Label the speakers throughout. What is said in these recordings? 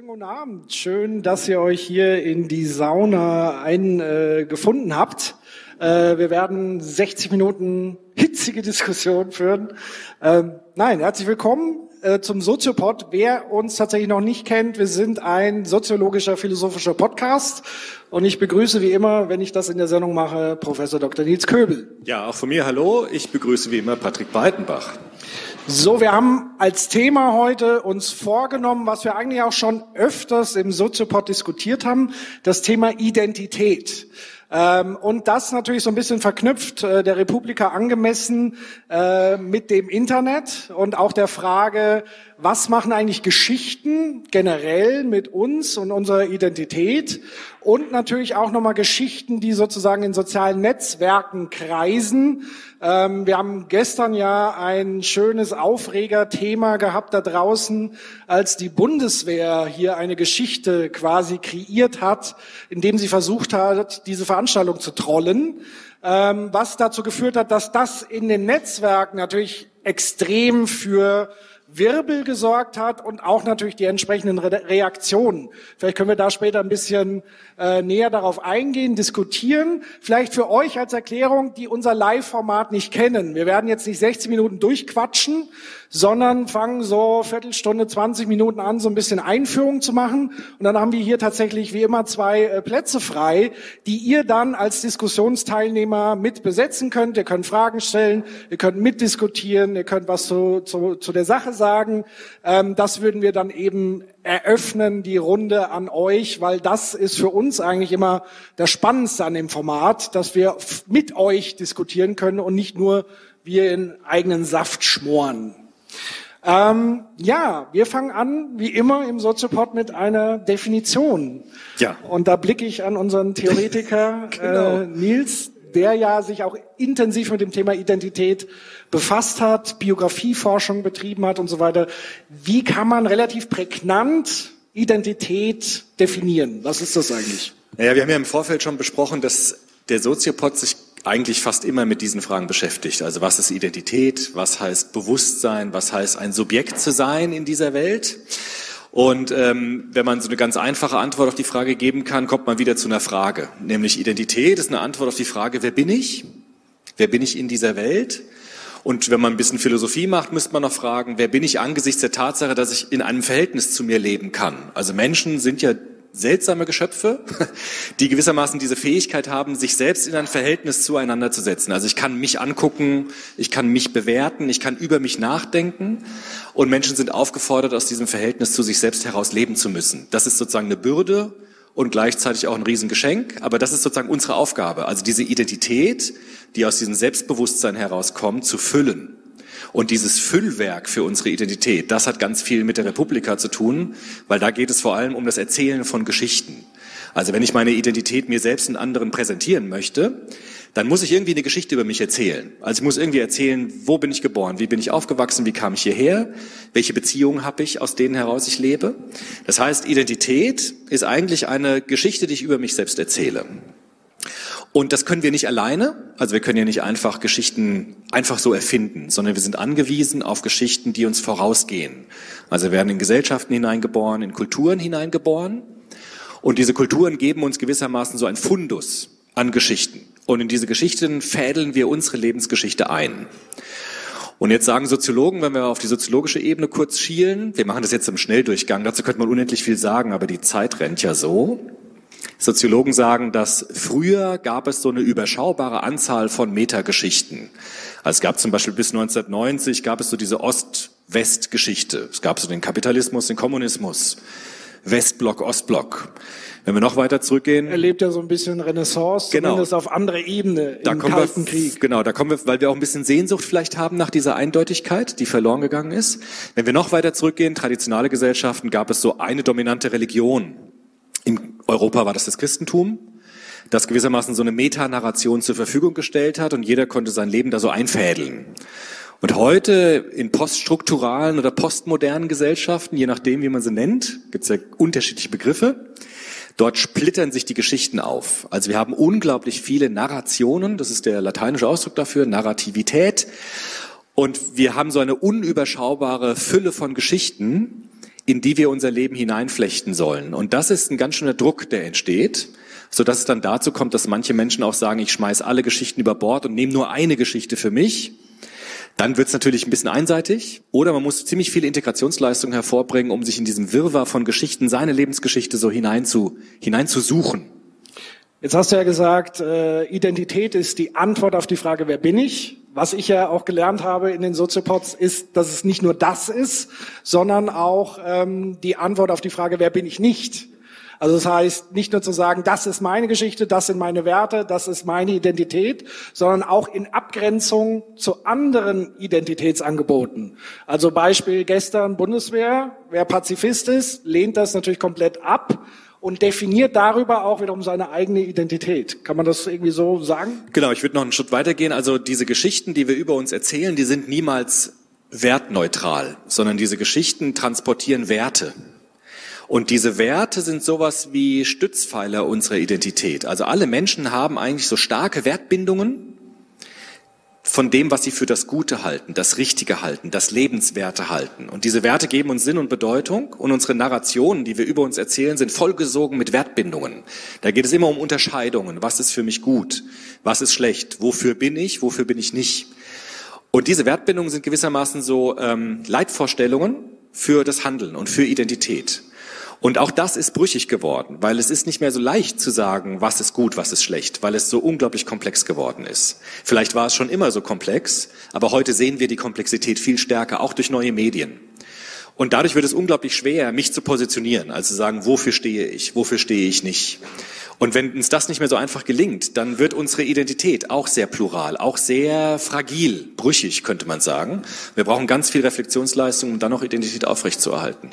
Speaker 1: schönen guten Abend. Schön, dass ihr euch hier in die Sauna eingefunden äh, habt. Äh, wir werden 60 Minuten hitzige Diskussion führen. Ähm, nein, herzlich willkommen äh, zum Soziopod. Wer uns tatsächlich noch nicht kennt, wir sind ein soziologischer, philosophischer Podcast. Und ich begrüße wie immer, wenn ich das in der Sendung mache, Professor Dr. Nils Köbel.
Speaker 2: Ja, auch von mir hallo. Ich begrüße wie immer Patrick Breitenbach.
Speaker 1: So, wir haben als Thema heute uns vorgenommen, was wir eigentlich auch schon öfters im Soziopod diskutiert haben, das Thema Identität. Ähm, und das natürlich so ein bisschen verknüpft, äh, der Republika angemessen äh, mit dem Internet und auch der Frage, was machen eigentlich Geschichten generell mit uns und unserer Identität und natürlich auch nochmal Geschichten, die sozusagen in sozialen Netzwerken kreisen. Ähm, wir haben gestern ja ein schönes Aufregerthema gehabt da draußen, als die Bundeswehr hier eine Geschichte quasi kreiert hat, indem sie versucht hat, diese Veranstaltung zu trollen. Ähm, was dazu geführt hat, dass das in den Netzwerken natürlich extrem für Wirbel gesorgt hat und auch natürlich die entsprechenden Re Reaktionen. Vielleicht können wir da später ein bisschen äh, näher darauf eingehen, diskutieren. Vielleicht für euch als Erklärung, die unser Live-Format nicht kennen. Wir werden jetzt nicht 60 Minuten durchquatschen, sondern fangen so Viertelstunde, 20 Minuten an, so ein bisschen Einführung zu machen. Und dann haben wir hier tatsächlich wie immer zwei äh, Plätze frei, die ihr dann als Diskussionsteilnehmer mit besetzen könnt. Ihr könnt Fragen stellen, ihr könnt mitdiskutieren, ihr könnt was zu, zu, zu der Sache sagen. Ähm, das würden wir dann eben eröffnen, die Runde an euch, weil das ist für uns eigentlich immer das Spannendste an dem Format, dass wir mit euch diskutieren können und nicht nur wir in eigenen Saft schmoren. Ähm, ja, wir fangen an, wie immer im Soziopod, mit einer Definition. Ja. Und da blicke ich an unseren Theoretiker genau. äh, Nils, der ja sich auch intensiv mit dem Thema Identität befasst hat, Biografieforschung betrieben hat und so weiter. Wie kann man relativ prägnant Identität definieren? Was ist das eigentlich?
Speaker 2: Naja, wir haben ja im Vorfeld schon besprochen, dass der Soziopod sich eigentlich fast immer mit diesen Fragen beschäftigt. Also was ist Identität? Was heißt Bewusstsein? Was heißt ein Subjekt zu sein in dieser Welt? Und ähm, wenn man so eine ganz einfache Antwort auf die Frage geben kann, kommt man wieder zu einer Frage. Nämlich Identität ist eine Antwort auf die Frage, wer bin ich? Wer bin ich in dieser Welt? Und wenn man ein bisschen Philosophie macht, müsste man noch fragen, wer bin ich angesichts der Tatsache, dass ich in einem Verhältnis zu mir leben kann? Also Menschen sind ja seltsame Geschöpfe, die gewissermaßen diese Fähigkeit haben, sich selbst in ein Verhältnis zueinander zu setzen. Also ich kann mich angucken, ich kann mich bewerten, ich kann über mich nachdenken und Menschen sind aufgefordert, aus diesem Verhältnis zu sich selbst heraus leben zu müssen. Das ist sozusagen eine Bürde und gleichzeitig auch ein Riesengeschenk, aber das ist sozusagen unsere Aufgabe, also diese Identität, die aus diesem Selbstbewusstsein herauskommt, zu füllen. Und dieses Füllwerk für unsere Identität, das hat ganz viel mit der Republika zu tun, weil da geht es vor allem um das Erzählen von Geschichten. Also wenn ich meine Identität mir selbst und anderen präsentieren möchte, dann muss ich irgendwie eine Geschichte über mich erzählen. Also ich muss irgendwie erzählen, wo bin ich geboren, wie bin ich aufgewachsen, wie kam ich hierher, welche Beziehungen habe ich, aus denen heraus ich lebe. Das heißt, Identität ist eigentlich eine Geschichte, die ich über mich selbst erzähle. Und das können wir nicht alleine. Also wir können ja nicht einfach Geschichten einfach so erfinden, sondern wir sind angewiesen auf Geschichten, die uns vorausgehen. Also wir werden in Gesellschaften hineingeboren, in Kulturen hineingeboren. Und diese Kulturen geben uns gewissermaßen so ein Fundus an Geschichten. Und in diese Geschichten fädeln wir unsere Lebensgeschichte ein. Und jetzt sagen Soziologen, wenn wir auf die soziologische Ebene kurz schielen, wir machen das jetzt im Schnelldurchgang, dazu könnte man unendlich viel sagen, aber die Zeit rennt ja so. Soziologen sagen, dass früher gab es so eine überschaubare Anzahl von Metageschichten. Also es gab zum Beispiel bis 1990 gab es so diese Ost-West-Geschichte. Es gab so den Kapitalismus, den Kommunismus, Westblock, Ostblock. Wenn wir noch weiter zurückgehen.
Speaker 1: Erlebt ja so ein bisschen Renaissance, genau. zumindest auf andere Ebene
Speaker 2: da im Kalten wir, Krieg. Genau, da kommen wir, weil wir auch ein bisschen Sehnsucht vielleicht haben nach dieser Eindeutigkeit, die verloren gegangen ist. Wenn wir noch weiter zurückgehen, traditionale Gesellschaften, gab es so eine dominante Religion. In Europa war das das Christentum, das gewissermaßen so eine Metanarration zur Verfügung gestellt hat und jeder konnte sein Leben da so einfädeln. Und heute in poststrukturalen oder postmodernen Gesellschaften, je nachdem, wie man sie nennt, gibt es ja unterschiedliche Begriffe. Dort splittern sich die Geschichten auf. Also wir haben unglaublich viele Narrationen, das ist der lateinische Ausdruck dafür, Narrativität. Und wir haben so eine unüberschaubare Fülle von Geschichten, in die wir unser Leben hineinflechten sollen. Und das ist ein ganz schöner Druck, der entsteht, so dass es dann dazu kommt, dass manche Menschen auch sagen, ich schmeiß alle Geschichten über Bord und nehme nur eine Geschichte für mich. Dann wird es natürlich ein bisschen einseitig. Oder man muss ziemlich viel Integrationsleistung hervorbringen, um sich in diesem Wirrwarr von Geschichten, seine Lebensgeschichte so hinein zu, hinein zu suchen.
Speaker 1: Jetzt hast du ja gesagt, äh, Identität ist die Antwort auf die Frage, wer bin ich? Was ich ja auch gelernt habe in den Soziopods ist, dass es nicht nur das ist, sondern auch ähm, die Antwort auf die Frage, wer bin ich nicht? Also das heißt, nicht nur zu sagen, das ist meine Geschichte, das sind meine Werte, das ist meine Identität, sondern auch in Abgrenzung zu anderen Identitätsangeboten. Also Beispiel gestern Bundeswehr, wer Pazifist ist, lehnt das natürlich komplett ab und definiert darüber auch wiederum seine eigene Identität. Kann man das irgendwie so sagen?
Speaker 2: Genau, ich würde noch einen Schritt weitergehen. Also diese Geschichten, die wir über uns erzählen, die sind niemals wertneutral, sondern diese Geschichten transportieren Werte. Und diese Werte sind sowas wie Stützpfeiler unserer Identität. Also alle Menschen haben eigentlich so starke Wertbindungen von dem, was sie für das Gute halten, das Richtige halten, das Lebenswerte halten. Und diese Werte geben uns Sinn und Bedeutung und unsere Narrationen, die wir über uns erzählen, sind vollgesogen mit Wertbindungen. Da geht es immer um Unterscheidungen. Was ist für mich gut? Was ist schlecht? Wofür bin ich? Wofür bin ich nicht? Und diese Wertbindungen sind gewissermaßen so ähm, Leitvorstellungen für das Handeln und für Identität. Und auch das ist brüchig geworden, weil es ist nicht mehr so leicht zu sagen, was ist gut, was ist schlecht, weil es so unglaublich komplex geworden ist. Vielleicht war es schon immer so komplex, aber heute sehen wir die Komplexität viel stärker, auch durch neue Medien. Und dadurch wird es unglaublich schwer, mich zu positionieren, also zu sagen, wofür stehe ich, wofür stehe ich nicht. Und wenn uns das nicht mehr so einfach gelingt, dann wird unsere Identität auch sehr plural, auch sehr fragil, brüchig, könnte man sagen. Wir brauchen ganz viel Reflexionsleistung, um dann noch Identität aufrechtzuerhalten.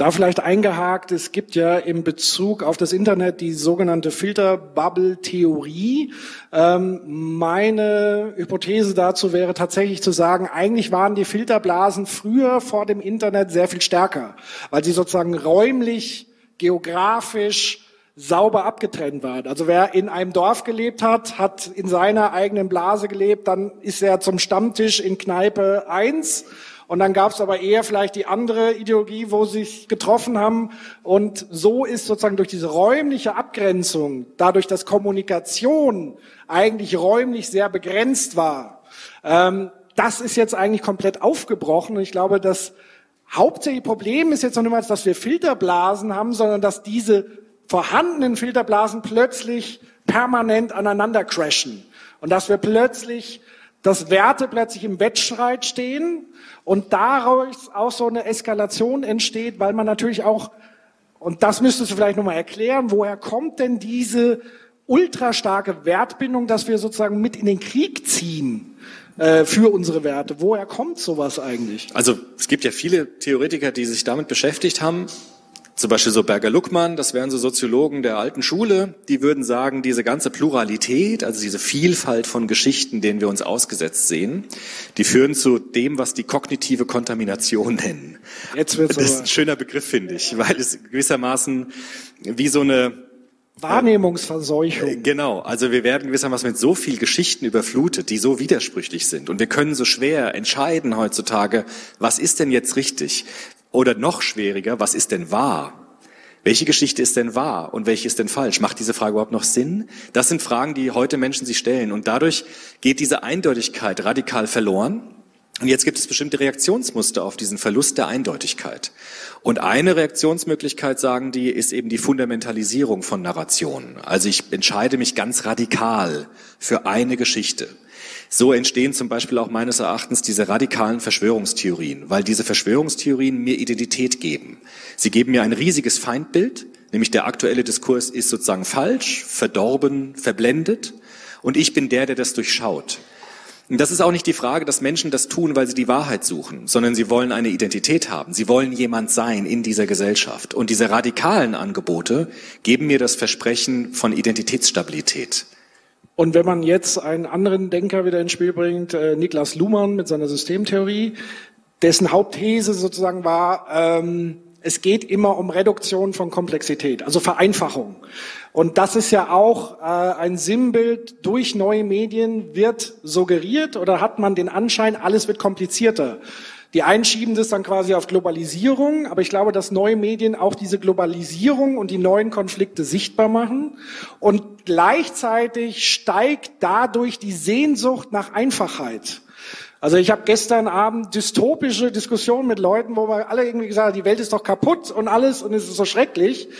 Speaker 1: Da vielleicht eingehakt, es gibt ja in Bezug auf das Internet die sogenannte Filterbubble-Theorie. Ähm, meine Hypothese dazu wäre tatsächlich zu sagen, eigentlich waren die Filterblasen früher vor dem Internet sehr viel stärker, weil sie sozusagen räumlich, geografisch, sauber abgetrennt waren. Also wer in einem Dorf gelebt hat, hat in seiner eigenen Blase gelebt, dann ist er zum Stammtisch in Kneipe eins und dann gab es aber eher vielleicht die andere Ideologie, wo sie sich getroffen haben. Und so ist sozusagen durch diese räumliche Abgrenzung, dadurch, dass Kommunikation eigentlich räumlich sehr begrenzt war, ähm, das ist jetzt eigentlich komplett aufgebrochen. Und ich glaube, das hauptsächliche Problem ist jetzt noch niemals, dass wir Filterblasen haben, sondern dass diese vorhandenen Filterblasen plötzlich permanent aneinander crashen. Und dass wir plötzlich dass Werte plötzlich im Wettstreit stehen und daraus auch so eine Eskalation entsteht, weil man natürlich auch, und das müsstest du vielleicht nochmal erklären, woher kommt denn diese ultra starke Wertbindung, dass wir sozusagen mit in den Krieg ziehen äh, für unsere Werte? Woher kommt sowas eigentlich?
Speaker 2: Also es gibt ja viele Theoretiker, die sich damit beschäftigt haben. Zum Beispiel so Berger-Luckmann, das wären so Soziologen der alten Schule, die würden sagen, diese ganze Pluralität, also diese Vielfalt von Geschichten, denen wir uns ausgesetzt sehen, die führen zu dem, was die kognitive Kontamination nennen. Jetzt wird's das ist ein schöner Begriff, finde ich, weil es gewissermaßen wie so eine
Speaker 1: Wahrnehmungsverseuchung. Äh,
Speaker 2: genau, also wir werden gewissermaßen mit so viel Geschichten überflutet, die so widersprüchlich sind. Und wir können so schwer entscheiden heutzutage, was ist denn jetzt richtig? Oder noch schwieriger, was ist denn wahr? Welche Geschichte ist denn wahr und welche ist denn falsch? Macht diese Frage überhaupt noch Sinn? Das sind Fragen, die heute Menschen sich stellen. Und dadurch geht diese Eindeutigkeit radikal verloren. Und jetzt gibt es bestimmte Reaktionsmuster auf diesen Verlust der Eindeutigkeit. Und eine Reaktionsmöglichkeit, sagen die, ist eben die Fundamentalisierung von Narrationen. Also ich entscheide mich ganz radikal für eine Geschichte. So entstehen zum Beispiel auch meines Erachtens diese radikalen Verschwörungstheorien, weil diese Verschwörungstheorien mir Identität geben. Sie geben mir ein riesiges Feindbild, nämlich der aktuelle Diskurs ist sozusagen falsch, verdorben, verblendet und ich bin der, der das durchschaut. Und das ist auch nicht die Frage, dass Menschen das tun, weil sie die Wahrheit suchen, sondern sie wollen eine Identität haben. Sie wollen jemand sein in dieser Gesellschaft. Und diese radikalen Angebote geben mir das Versprechen von Identitätsstabilität.
Speaker 1: Und wenn man jetzt einen anderen Denker wieder ins Spiel bringt, äh, Niklas Luhmann mit seiner Systemtheorie, dessen Hauptthese sozusagen war, ähm, es geht immer um Reduktion von Komplexität, also Vereinfachung. Und das ist ja auch äh, ein Sinnbild durch neue Medien wird suggeriert oder hat man den Anschein, alles wird komplizierter. Die einen schieben das dann quasi auf Globalisierung, aber ich glaube, dass neue Medien auch diese Globalisierung und die neuen Konflikte sichtbar machen. Und gleichzeitig steigt dadurch die Sehnsucht nach Einfachheit. Also ich habe gestern Abend dystopische Diskussionen mit Leuten, wo wir alle irgendwie gesagt haben, die Welt ist doch kaputt und alles und es ist so schrecklich,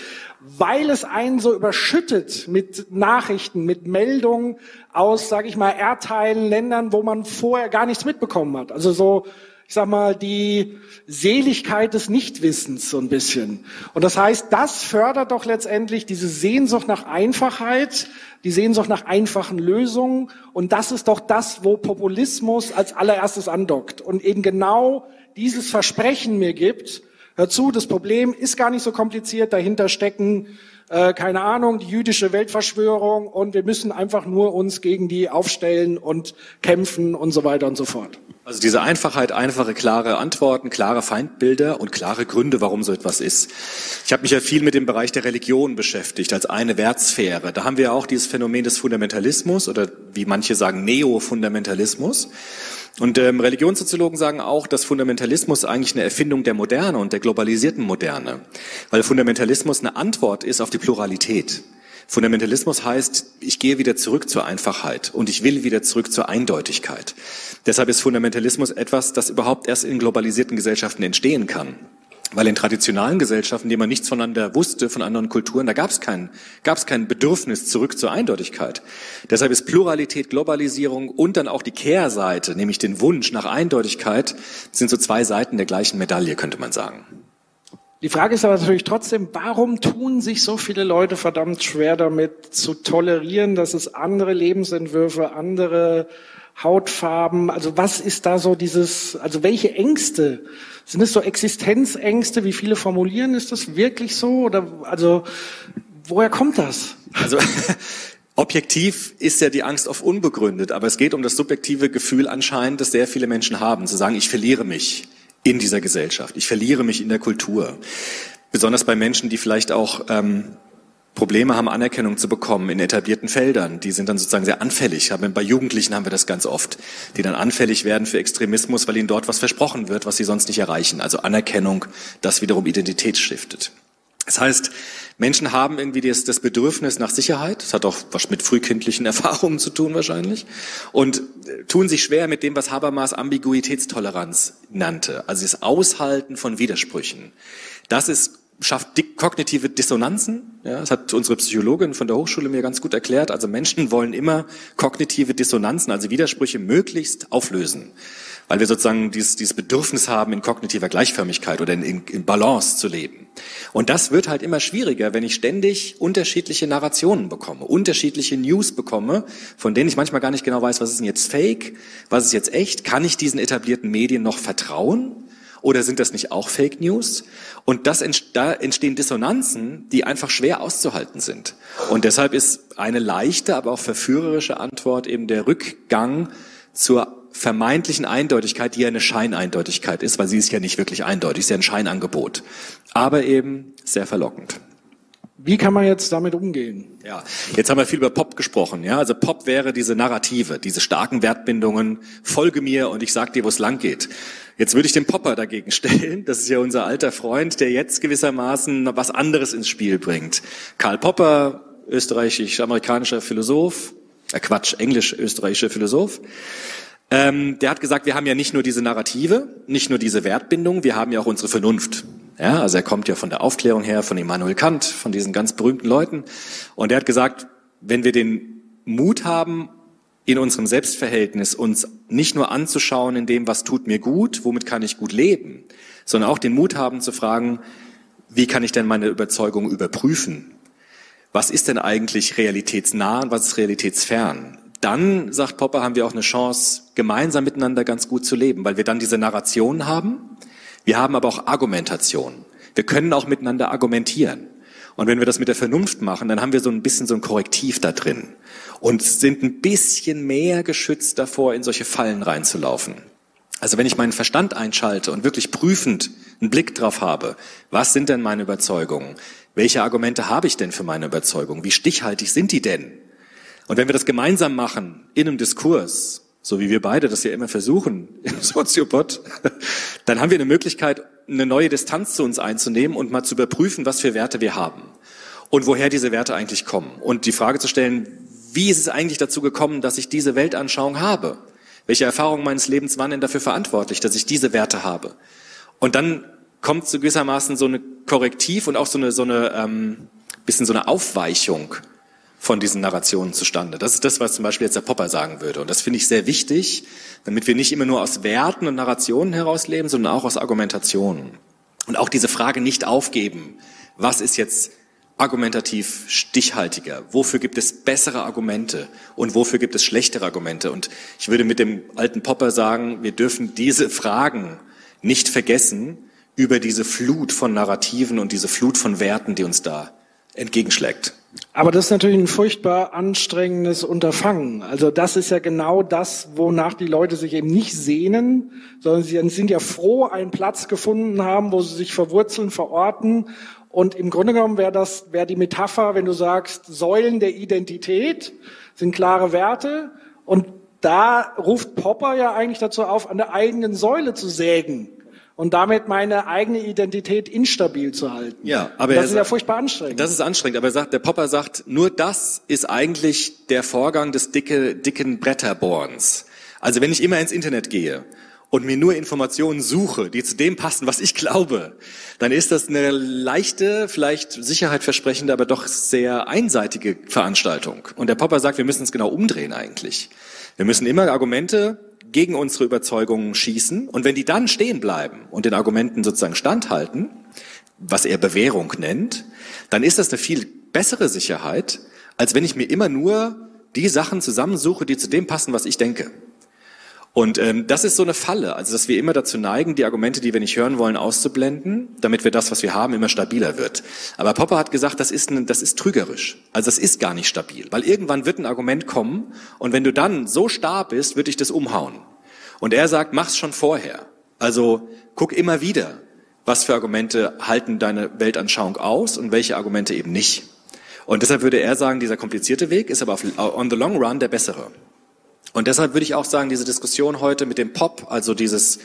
Speaker 1: weil es einen so überschüttet mit Nachrichten, mit Meldungen aus, sage ich mal, Erdteilen, Ländern, wo man vorher gar nichts mitbekommen hat. Also so ich sag mal, die Seligkeit des Nichtwissens so ein bisschen. Und das heißt, das fördert doch letztendlich diese Sehnsucht nach Einfachheit, die Sehnsucht nach einfachen Lösungen. Und das ist doch das, wo Populismus als allererstes andockt und eben genau dieses Versprechen mir gibt. Hör zu, das Problem ist gar nicht so kompliziert, dahinter stecken äh, keine Ahnung, die jüdische Weltverschwörung und wir müssen einfach nur uns gegen die aufstellen und kämpfen und so weiter und so fort.
Speaker 2: Also diese Einfachheit, einfache, klare Antworten, klare Feindbilder und klare Gründe, warum so etwas ist. Ich habe mich ja viel mit dem Bereich der Religion beschäftigt, als eine Wertsphäre. Da haben wir auch dieses Phänomen des Fundamentalismus oder wie manche sagen Neofundamentalismus. Und ähm, Religionssoziologen sagen auch, dass Fundamentalismus eigentlich eine Erfindung der Moderne und der globalisierten Moderne, weil Fundamentalismus eine Antwort ist auf die Pluralität. Fundamentalismus heißt, ich gehe wieder zurück zur Einfachheit und ich will wieder zurück zur Eindeutigkeit. Deshalb ist Fundamentalismus etwas, das überhaupt erst in globalisierten Gesellschaften entstehen kann. Weil in traditionalen Gesellschaften, in denen man nichts voneinander wusste, von anderen Kulturen, da gab es kein, gab kein Bedürfnis zurück zur Eindeutigkeit. Deshalb ist Pluralität, Globalisierung und dann auch die Kehrseite, nämlich den Wunsch nach Eindeutigkeit, sind so zwei Seiten der gleichen Medaille, könnte man sagen.
Speaker 1: Die Frage ist aber natürlich trotzdem, warum tun sich so viele Leute verdammt schwer damit zu tolerieren, dass es andere Lebensentwürfe, andere Hautfarben, also was ist da so dieses, also welche Ängste? Sind es so Existenzängste, wie viele formulieren? Ist das wirklich so? Oder, also, woher kommt das?
Speaker 2: Also, Objektiv ist ja die Angst oft unbegründet, aber es geht um das subjektive Gefühl anscheinend, das sehr viele Menschen haben, zu sagen, ich verliere mich in dieser Gesellschaft. Ich verliere mich in der Kultur. Besonders bei Menschen, die vielleicht auch ähm, Probleme haben, Anerkennung zu bekommen in etablierten Feldern. Die sind dann sozusagen sehr anfällig. Bei Jugendlichen haben wir das ganz oft, die dann anfällig werden für Extremismus, weil ihnen dort was versprochen wird, was sie sonst nicht erreichen. Also Anerkennung, das wiederum Identität stiftet. Das heißt, Menschen haben irgendwie das, das, Bedürfnis nach Sicherheit. Das hat auch was mit frühkindlichen Erfahrungen zu tun wahrscheinlich. Und äh, tun sich schwer mit dem, was Habermas Ambiguitätstoleranz nannte. Also das Aushalten von Widersprüchen. Das ist schafft kognitive Dissonanzen. Ja, das hat unsere Psychologin von der Hochschule mir ganz gut erklärt. Also Menschen wollen immer kognitive Dissonanzen, also Widersprüche möglichst auflösen weil wir sozusagen dieses, dieses Bedürfnis haben, in kognitiver Gleichförmigkeit oder in, in, in Balance zu leben. Und das wird halt immer schwieriger, wenn ich ständig unterschiedliche Narrationen bekomme, unterschiedliche News bekomme, von denen ich manchmal gar nicht genau weiß, was ist denn jetzt Fake, was ist jetzt echt, kann ich diesen etablierten Medien noch vertrauen? Oder sind das nicht auch Fake News? Und das, da entstehen Dissonanzen, die einfach schwer auszuhalten sind. Und deshalb ist eine leichte, aber auch verführerische Antwort eben der Rückgang zur vermeintlichen Eindeutigkeit, die ja eine Scheineindeutigkeit ist, weil sie ist ja nicht wirklich eindeutig, ist ja ein Scheinangebot, aber eben sehr verlockend.
Speaker 1: Wie kann man jetzt damit umgehen?
Speaker 2: Ja, jetzt haben wir viel über Pop gesprochen. Ja, also Pop wäre diese Narrative, diese starken Wertbindungen. Folge mir und ich sag dir, wo es lang geht. Jetzt würde ich den Popper dagegen stellen. Das ist ja unser alter Freund, der jetzt gewissermaßen was anderes ins Spiel bringt. Karl Popper, österreichisch-amerikanischer Philosoph, äh Quatsch, englisch-österreichischer Philosoph, ähm, der hat gesagt, wir haben ja nicht nur diese Narrative, nicht nur diese Wertbindung, wir haben ja auch unsere Vernunft. Ja, also er kommt ja von der Aufklärung her, von Immanuel Kant, von diesen ganz berühmten Leuten. Und er hat gesagt, wenn wir den Mut haben, in unserem Selbstverhältnis uns nicht nur anzuschauen in dem, was tut mir gut, womit kann ich gut leben, sondern auch den Mut haben zu fragen, wie kann ich denn meine Überzeugung überprüfen? Was ist denn eigentlich realitätsnah und was ist realitätsfern? dann, sagt Popper, haben wir auch eine Chance, gemeinsam miteinander ganz gut zu leben, weil wir dann diese Narration haben. Wir haben aber auch Argumentation. Wir können auch miteinander argumentieren. Und wenn wir das mit der Vernunft machen, dann haben wir so ein bisschen so ein Korrektiv da drin und sind ein bisschen mehr geschützt davor, in solche Fallen reinzulaufen. Also wenn ich meinen Verstand einschalte und wirklich prüfend einen Blick drauf habe, was sind denn meine Überzeugungen? Welche Argumente habe ich denn für meine Überzeugungen? Wie stichhaltig sind die denn? Und wenn wir das gemeinsam machen, in einem Diskurs, so wie wir beide das ja immer versuchen im Soziopod, dann haben wir eine Möglichkeit, eine neue Distanz zu uns einzunehmen und mal zu überprüfen, was für Werte wir haben und woher diese Werte eigentlich kommen. Und die Frage zu stellen, wie ist es eigentlich dazu gekommen, dass ich diese Weltanschauung habe? Welche Erfahrungen meines Lebens waren denn dafür verantwortlich, dass ich diese Werte habe? Und dann kommt so gewissermaßen so eine Korrektiv und auch so eine, so eine ähm, bisschen so eine Aufweichung von diesen Narrationen zustande. Das ist das, was zum Beispiel jetzt der Popper sagen würde. Und das finde ich sehr wichtig, damit wir nicht immer nur aus Werten und Narrationen herausleben, sondern auch aus Argumentationen. Und auch diese Frage nicht aufgeben. Was ist jetzt argumentativ stichhaltiger? Wofür gibt es bessere Argumente? Und wofür gibt es schlechtere Argumente? Und ich würde mit dem alten Popper sagen, wir dürfen diese Fragen nicht vergessen über diese Flut von Narrativen und diese Flut von Werten, die uns da entgegenschlägt.
Speaker 1: Aber das ist natürlich ein furchtbar anstrengendes Unterfangen. Also das ist ja genau das, wonach die Leute sich eben nicht sehnen, sondern sie sind ja froh, einen Platz gefunden haben, wo sie sich verwurzeln, verorten. Und im Grunde genommen wäre das, wäre die Metapher, wenn du sagst, Säulen der Identität sind klare Werte. Und da ruft Popper ja eigentlich dazu auf, an der eigenen Säule zu sägen und damit meine eigene Identität instabil zu halten.
Speaker 2: Ja, aber das ist sagt, ja furchtbar anstrengend. Das ist anstrengend, aber er sagt, der Popper sagt, nur das ist eigentlich der Vorgang des dicke, dicken Bretterbohrens. Also wenn ich immer ins Internet gehe und mir nur Informationen suche, die zu dem passen, was ich glaube, dann ist das eine leichte, vielleicht sicherheitversprechende, aber doch sehr einseitige Veranstaltung. Und der Popper sagt, wir müssen es genau umdrehen eigentlich. Wir müssen immer Argumente gegen unsere Überzeugungen schießen. Und wenn die dann stehen bleiben und den Argumenten sozusagen standhalten, was er Bewährung nennt, dann ist das eine viel bessere Sicherheit, als wenn ich mir immer nur die Sachen zusammensuche, die zu dem passen, was ich denke. Und ähm, das ist so eine Falle, also dass wir immer dazu neigen, die Argumente, die wir nicht hören wollen, auszublenden, damit wir das, was wir haben, immer stabiler wird. Aber Popper hat gesagt, das ist, ein, das ist trügerisch. Also das ist gar nicht stabil, weil irgendwann wird ein Argument kommen und wenn du dann so starr bist, wird dich das umhauen. Und er sagt, mach's schon vorher. Also guck immer wieder, was für Argumente halten deine Weltanschauung aus und welche Argumente eben nicht. Und deshalb würde er sagen, dieser komplizierte Weg ist aber on the long run der bessere. Und deshalb würde ich auch sagen, diese Diskussion heute mit dem Pop, also dieses,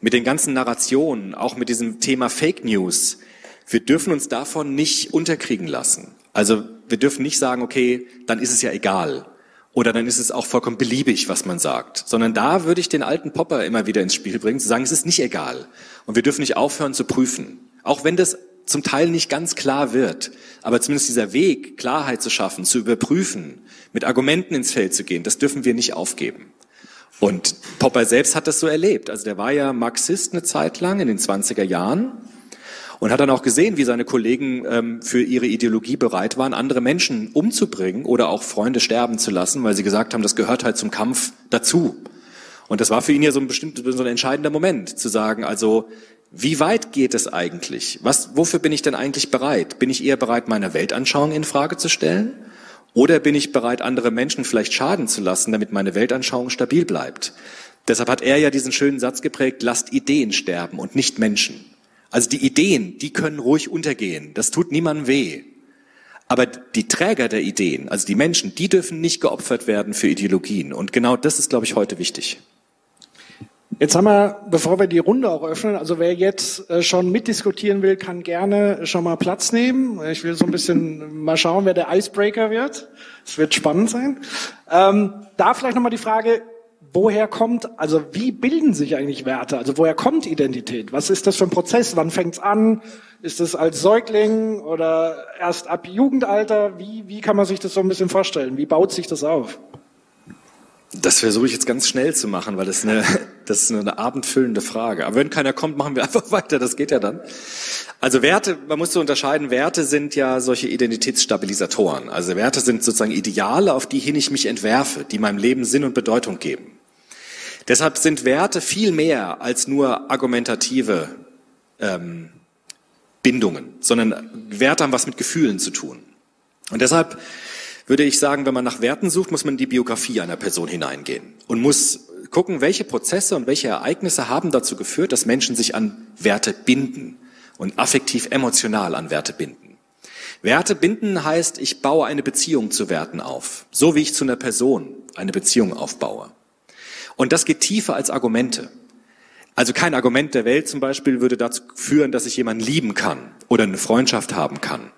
Speaker 2: mit den ganzen Narrationen, auch mit diesem Thema Fake News, wir dürfen uns davon nicht unterkriegen lassen. Also wir dürfen nicht sagen, okay, dann ist es ja egal. Oder dann ist es auch vollkommen beliebig, was man sagt. Sondern da würde ich den alten Popper immer wieder ins Spiel bringen, zu sagen, es ist nicht egal. Und wir dürfen nicht aufhören zu prüfen. Auch wenn das zum Teil nicht ganz klar wird. Aber zumindest dieser Weg, Klarheit zu schaffen, zu überprüfen, mit Argumenten ins Feld zu gehen, das dürfen wir nicht aufgeben. Und Popper selbst hat das so erlebt. Also der war ja Marxist eine Zeit lang in den 20er Jahren und hat dann auch gesehen, wie seine Kollegen ähm, für ihre Ideologie bereit waren, andere Menschen umzubringen oder auch Freunde sterben zu lassen, weil sie gesagt haben, das gehört halt zum Kampf dazu. Und das war für ihn ja so ein bestimmt so ein entscheidender Moment, zu sagen, also wie weit geht es eigentlich? Was, wofür bin ich denn eigentlich bereit? Bin ich eher bereit, meine Weltanschauung in Frage zu stellen? Oder bin ich bereit, andere Menschen vielleicht schaden zu lassen, damit meine Weltanschauung stabil bleibt? Deshalb hat er ja diesen schönen Satz geprägt, lasst Ideen sterben und nicht Menschen. Also die Ideen, die können ruhig untergehen. Das tut niemandem weh. Aber die Träger der Ideen, also die Menschen, die dürfen nicht geopfert werden für Ideologien. Und genau das ist, glaube ich, heute wichtig.
Speaker 1: Jetzt haben wir, bevor wir die Runde auch öffnen, also wer jetzt äh, schon mitdiskutieren will, kann gerne schon mal Platz nehmen. Ich will so ein bisschen mal schauen, wer der Icebreaker wird. Es wird spannend sein. Ähm, da vielleicht nochmal die Frage, woher kommt, also wie bilden sich eigentlich Werte? Also woher kommt Identität? Was ist das für ein Prozess? Wann fängt's an? Ist es als Säugling oder erst ab Jugendalter? Wie, wie kann man sich das so ein bisschen vorstellen? Wie baut sich das auf?
Speaker 2: Das versuche ich jetzt ganz schnell zu machen, weil das eine, das ist eine abendfüllende Frage. Aber wenn keiner kommt, machen wir einfach weiter. Das geht ja dann. Also Werte, man muss so unterscheiden. Werte sind ja solche Identitätsstabilisatoren. Also Werte sind sozusagen Ideale, auf die hin ich mich entwerfe, die meinem Leben Sinn und Bedeutung geben. Deshalb sind Werte viel mehr als nur argumentative ähm, Bindungen, sondern Werte haben was mit Gefühlen zu tun. Und deshalb würde ich sagen, wenn man nach Werten sucht, muss man in die Biografie einer Person hineingehen und muss gucken, welche Prozesse und welche Ereignisse haben dazu geführt, dass Menschen sich an Werte binden und affektiv emotional an Werte binden. Werte binden heißt, ich baue eine Beziehung zu Werten auf, so wie ich zu einer Person eine Beziehung aufbaue. Und das geht tiefer als Argumente. Also kein Argument der Welt zum Beispiel würde dazu führen, dass ich jemanden lieben kann oder eine Freundschaft haben kann,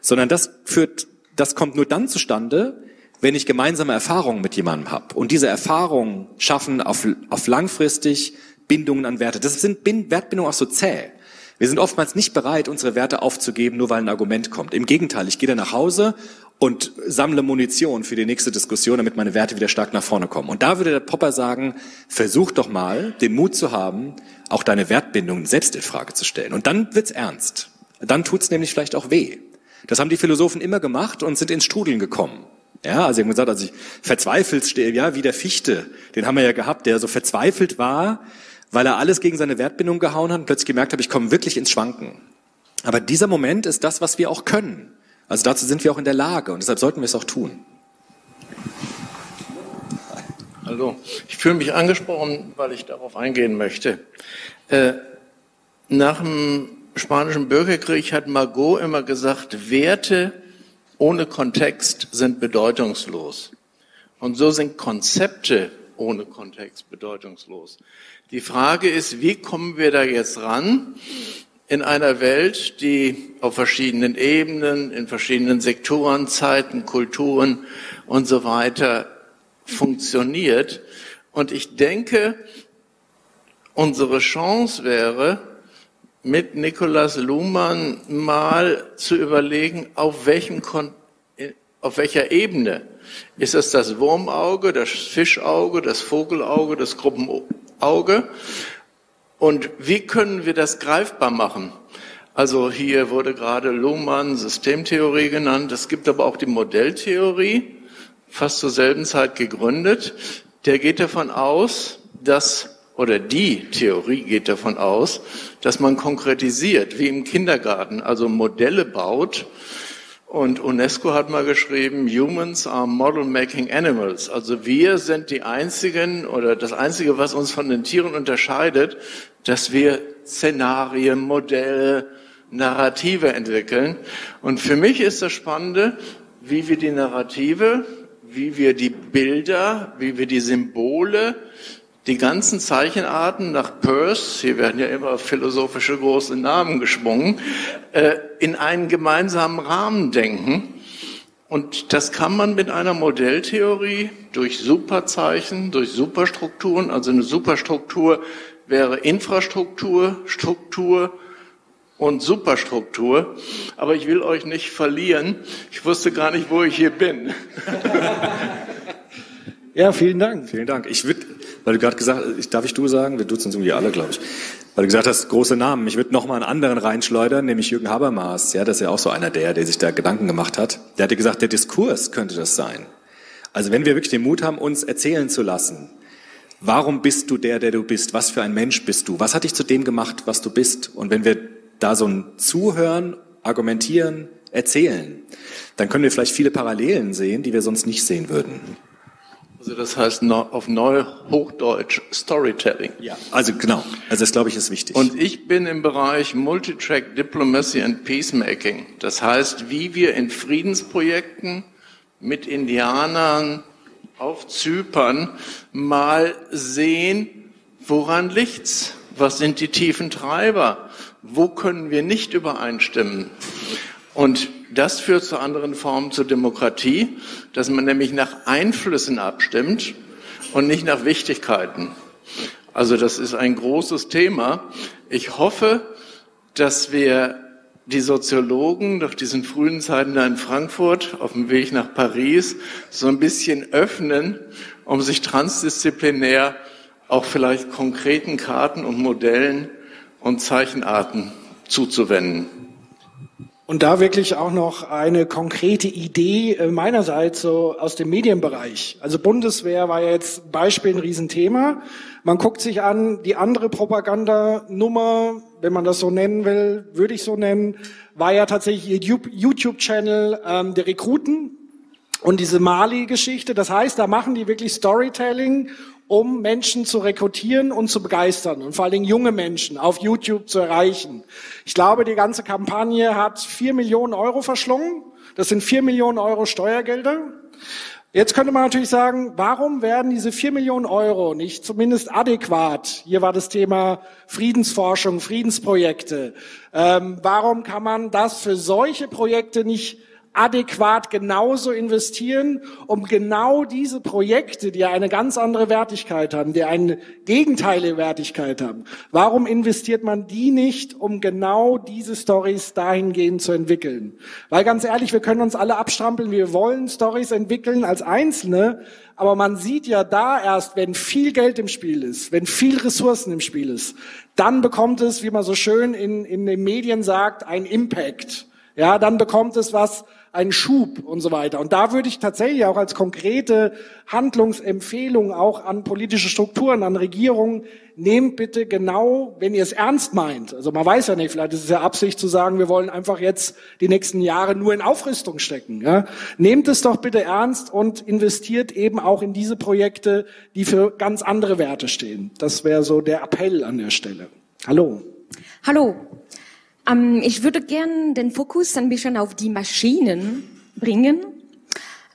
Speaker 2: sondern das führt, das kommt nur dann zustande, wenn ich gemeinsame Erfahrungen mit jemandem habe. Und diese Erfahrungen schaffen auf, auf langfristig Bindungen an Werte. Das sind Wertbindungen auch so zäh. Wir sind oftmals nicht bereit, unsere Werte aufzugeben, nur weil ein Argument kommt. Im Gegenteil, ich gehe dann nach Hause und sammle Munition für die nächste Diskussion, damit meine Werte wieder stark nach vorne kommen. Und da würde der Popper sagen, versuch doch mal, den Mut zu haben, auch deine Wertbindungen selbst in Frage zu stellen. Und dann wird's ernst. Dann tut's nämlich vielleicht auch weh. Das haben die Philosophen immer gemacht und sind ins Strudeln gekommen. Ja, also sie haben gesagt, also ich verzweifelt stehe, ja, wie der Fichte, den haben wir ja gehabt, der so verzweifelt war, weil er alles gegen seine Wertbindung gehauen hat und plötzlich gemerkt hat, ich komme wirklich ins Schwanken. Aber dieser Moment ist das, was wir auch können. Also dazu sind wir auch in der Lage und deshalb sollten wir es auch tun.
Speaker 3: Hallo, ich fühle mich angesprochen, weil ich darauf eingehen möchte. Äh, nach dem spanischen Bürgerkrieg hat Margot immer gesagt, Werte ohne Kontext sind bedeutungslos. Und so sind Konzepte ohne Kontext bedeutungslos. Die Frage ist, wie kommen wir da jetzt ran in einer Welt, die auf verschiedenen Ebenen, in verschiedenen Sektoren, Zeiten, Kulturen und so weiter funktioniert. Und ich denke, unsere Chance wäre, mit Nikolaus Luhmann mal zu überlegen, auf welchem auf welcher Ebene? Ist es das Wurmauge, das Fischauge, das Vogelauge, das Gruppenauge? Und wie können wir das greifbar machen? Also hier wurde gerade Luhmann Systemtheorie genannt. Es gibt aber auch die Modelltheorie, fast zur selben Zeit gegründet. Der geht davon aus, dass, oder die Theorie geht davon aus, dass man konkretisiert, wie im Kindergarten, also Modelle baut, und UNESCO hat mal geschrieben, Humans are model-making animals. Also wir sind die einzigen oder das einzige, was uns von den Tieren unterscheidet, dass wir Szenarien, Modelle, Narrative entwickeln. Und für mich ist das Spannende, wie wir die Narrative, wie wir die Bilder, wie wir die Symbole, die ganzen Zeichenarten nach Peirce, hier werden ja immer philosophische große Namen geschwungen, äh, in einen gemeinsamen Rahmen denken. Und das kann man mit einer Modelltheorie durch Superzeichen, durch Superstrukturen, also eine Superstruktur wäre Infrastruktur, Struktur und Superstruktur. Aber ich will euch nicht verlieren. Ich wusste gar nicht, wo ich hier bin.
Speaker 1: Ja, vielen Dank.
Speaker 2: Vielen Dank. Ich würde, weil du gerade gesagt hast, darf ich du sagen? Wir duzen uns irgendwie alle, glaube ich. Weil du gesagt hast, große Namen. Ich würde noch mal einen anderen reinschleudern, nämlich Jürgen Habermas. Ja, das ist ja auch so einer der, der sich da Gedanken gemacht hat. Der hatte gesagt, der Diskurs könnte das sein. Also wenn wir wirklich den Mut haben, uns erzählen zu lassen, warum bist du der, der du bist? Was für ein Mensch bist du? Was hat dich zu dem gemacht, was du bist? Und wenn wir da so ein Zuhören, argumentieren, erzählen, dann können wir vielleicht viele Parallelen sehen, die wir sonst nicht sehen würden.
Speaker 3: Also das heißt auf neu Hochdeutsch Storytelling.
Speaker 2: Ja, also genau. Also das glaube ich ist wichtig.
Speaker 3: Und ich bin im Bereich Multitrack Diplomacy and Peacemaking. Das heißt, wie wir in Friedensprojekten mit Indianern auf Zypern mal sehen, woran liegt's? Was sind die tiefen Treiber? Wo können wir nicht übereinstimmen? Und das führt zu anderen Formen zur Demokratie, dass man nämlich nach Einflüssen abstimmt und nicht nach Wichtigkeiten. Also das ist ein großes Thema. Ich hoffe, dass wir die Soziologen durch diesen frühen Zeiten da in Frankfurt auf dem Weg nach Paris so ein bisschen öffnen, um sich transdisziplinär auch vielleicht konkreten Karten und Modellen und Zeichenarten zuzuwenden.
Speaker 1: Und da wirklich auch noch eine konkrete Idee äh, meinerseits so aus dem Medienbereich. Also Bundeswehr war ja jetzt Beispiel ein Riesenthema. Man guckt sich an, die andere Propagandanummer, wenn man das so nennen will, würde ich so nennen, war ja tatsächlich YouTube-Channel ähm, der Rekruten und diese Mali-Geschichte. Das heißt, da machen die wirklich Storytelling um Menschen zu rekrutieren und zu begeistern und vor allen Dingen junge Menschen auf YouTube zu erreichen. Ich glaube, die ganze Kampagne hat vier Millionen Euro verschlungen. Das sind vier Millionen Euro Steuergelder. Jetzt könnte man natürlich sagen, warum werden diese vier Millionen Euro nicht zumindest adäquat? Hier war das Thema Friedensforschung, Friedensprojekte. Ähm, warum kann man das für solche Projekte nicht adäquat genauso investieren, um genau diese Projekte, die eine ganz andere Wertigkeit haben, die eine gegenteilige Wertigkeit haben, warum investiert man die nicht, um genau diese Stories dahingehend zu entwickeln? Weil ganz ehrlich, wir können uns alle abstrampeln, wir wollen Stories entwickeln als Einzelne, aber man sieht ja da erst, wenn viel Geld im Spiel ist, wenn viel Ressourcen im Spiel ist, dann bekommt es, wie man so schön in, in den Medien sagt, ein Impact. Ja, dann bekommt es was, einen Schub und so weiter. Und da würde ich tatsächlich auch als konkrete Handlungsempfehlung auch an politische Strukturen, an Regierungen, nehmt bitte genau, wenn ihr es ernst meint. Also man weiß ja nicht, vielleicht ist es ja Absicht zu sagen, wir wollen einfach jetzt die nächsten Jahre nur in Aufrüstung stecken. Ja? Nehmt es doch bitte ernst und investiert eben auch in diese Projekte, die für ganz andere Werte stehen. Das wäre so der Appell an der Stelle. Hallo.
Speaker 4: Hallo. Ähm, ich würde gern den Fokus ein bisschen auf die Maschinen bringen.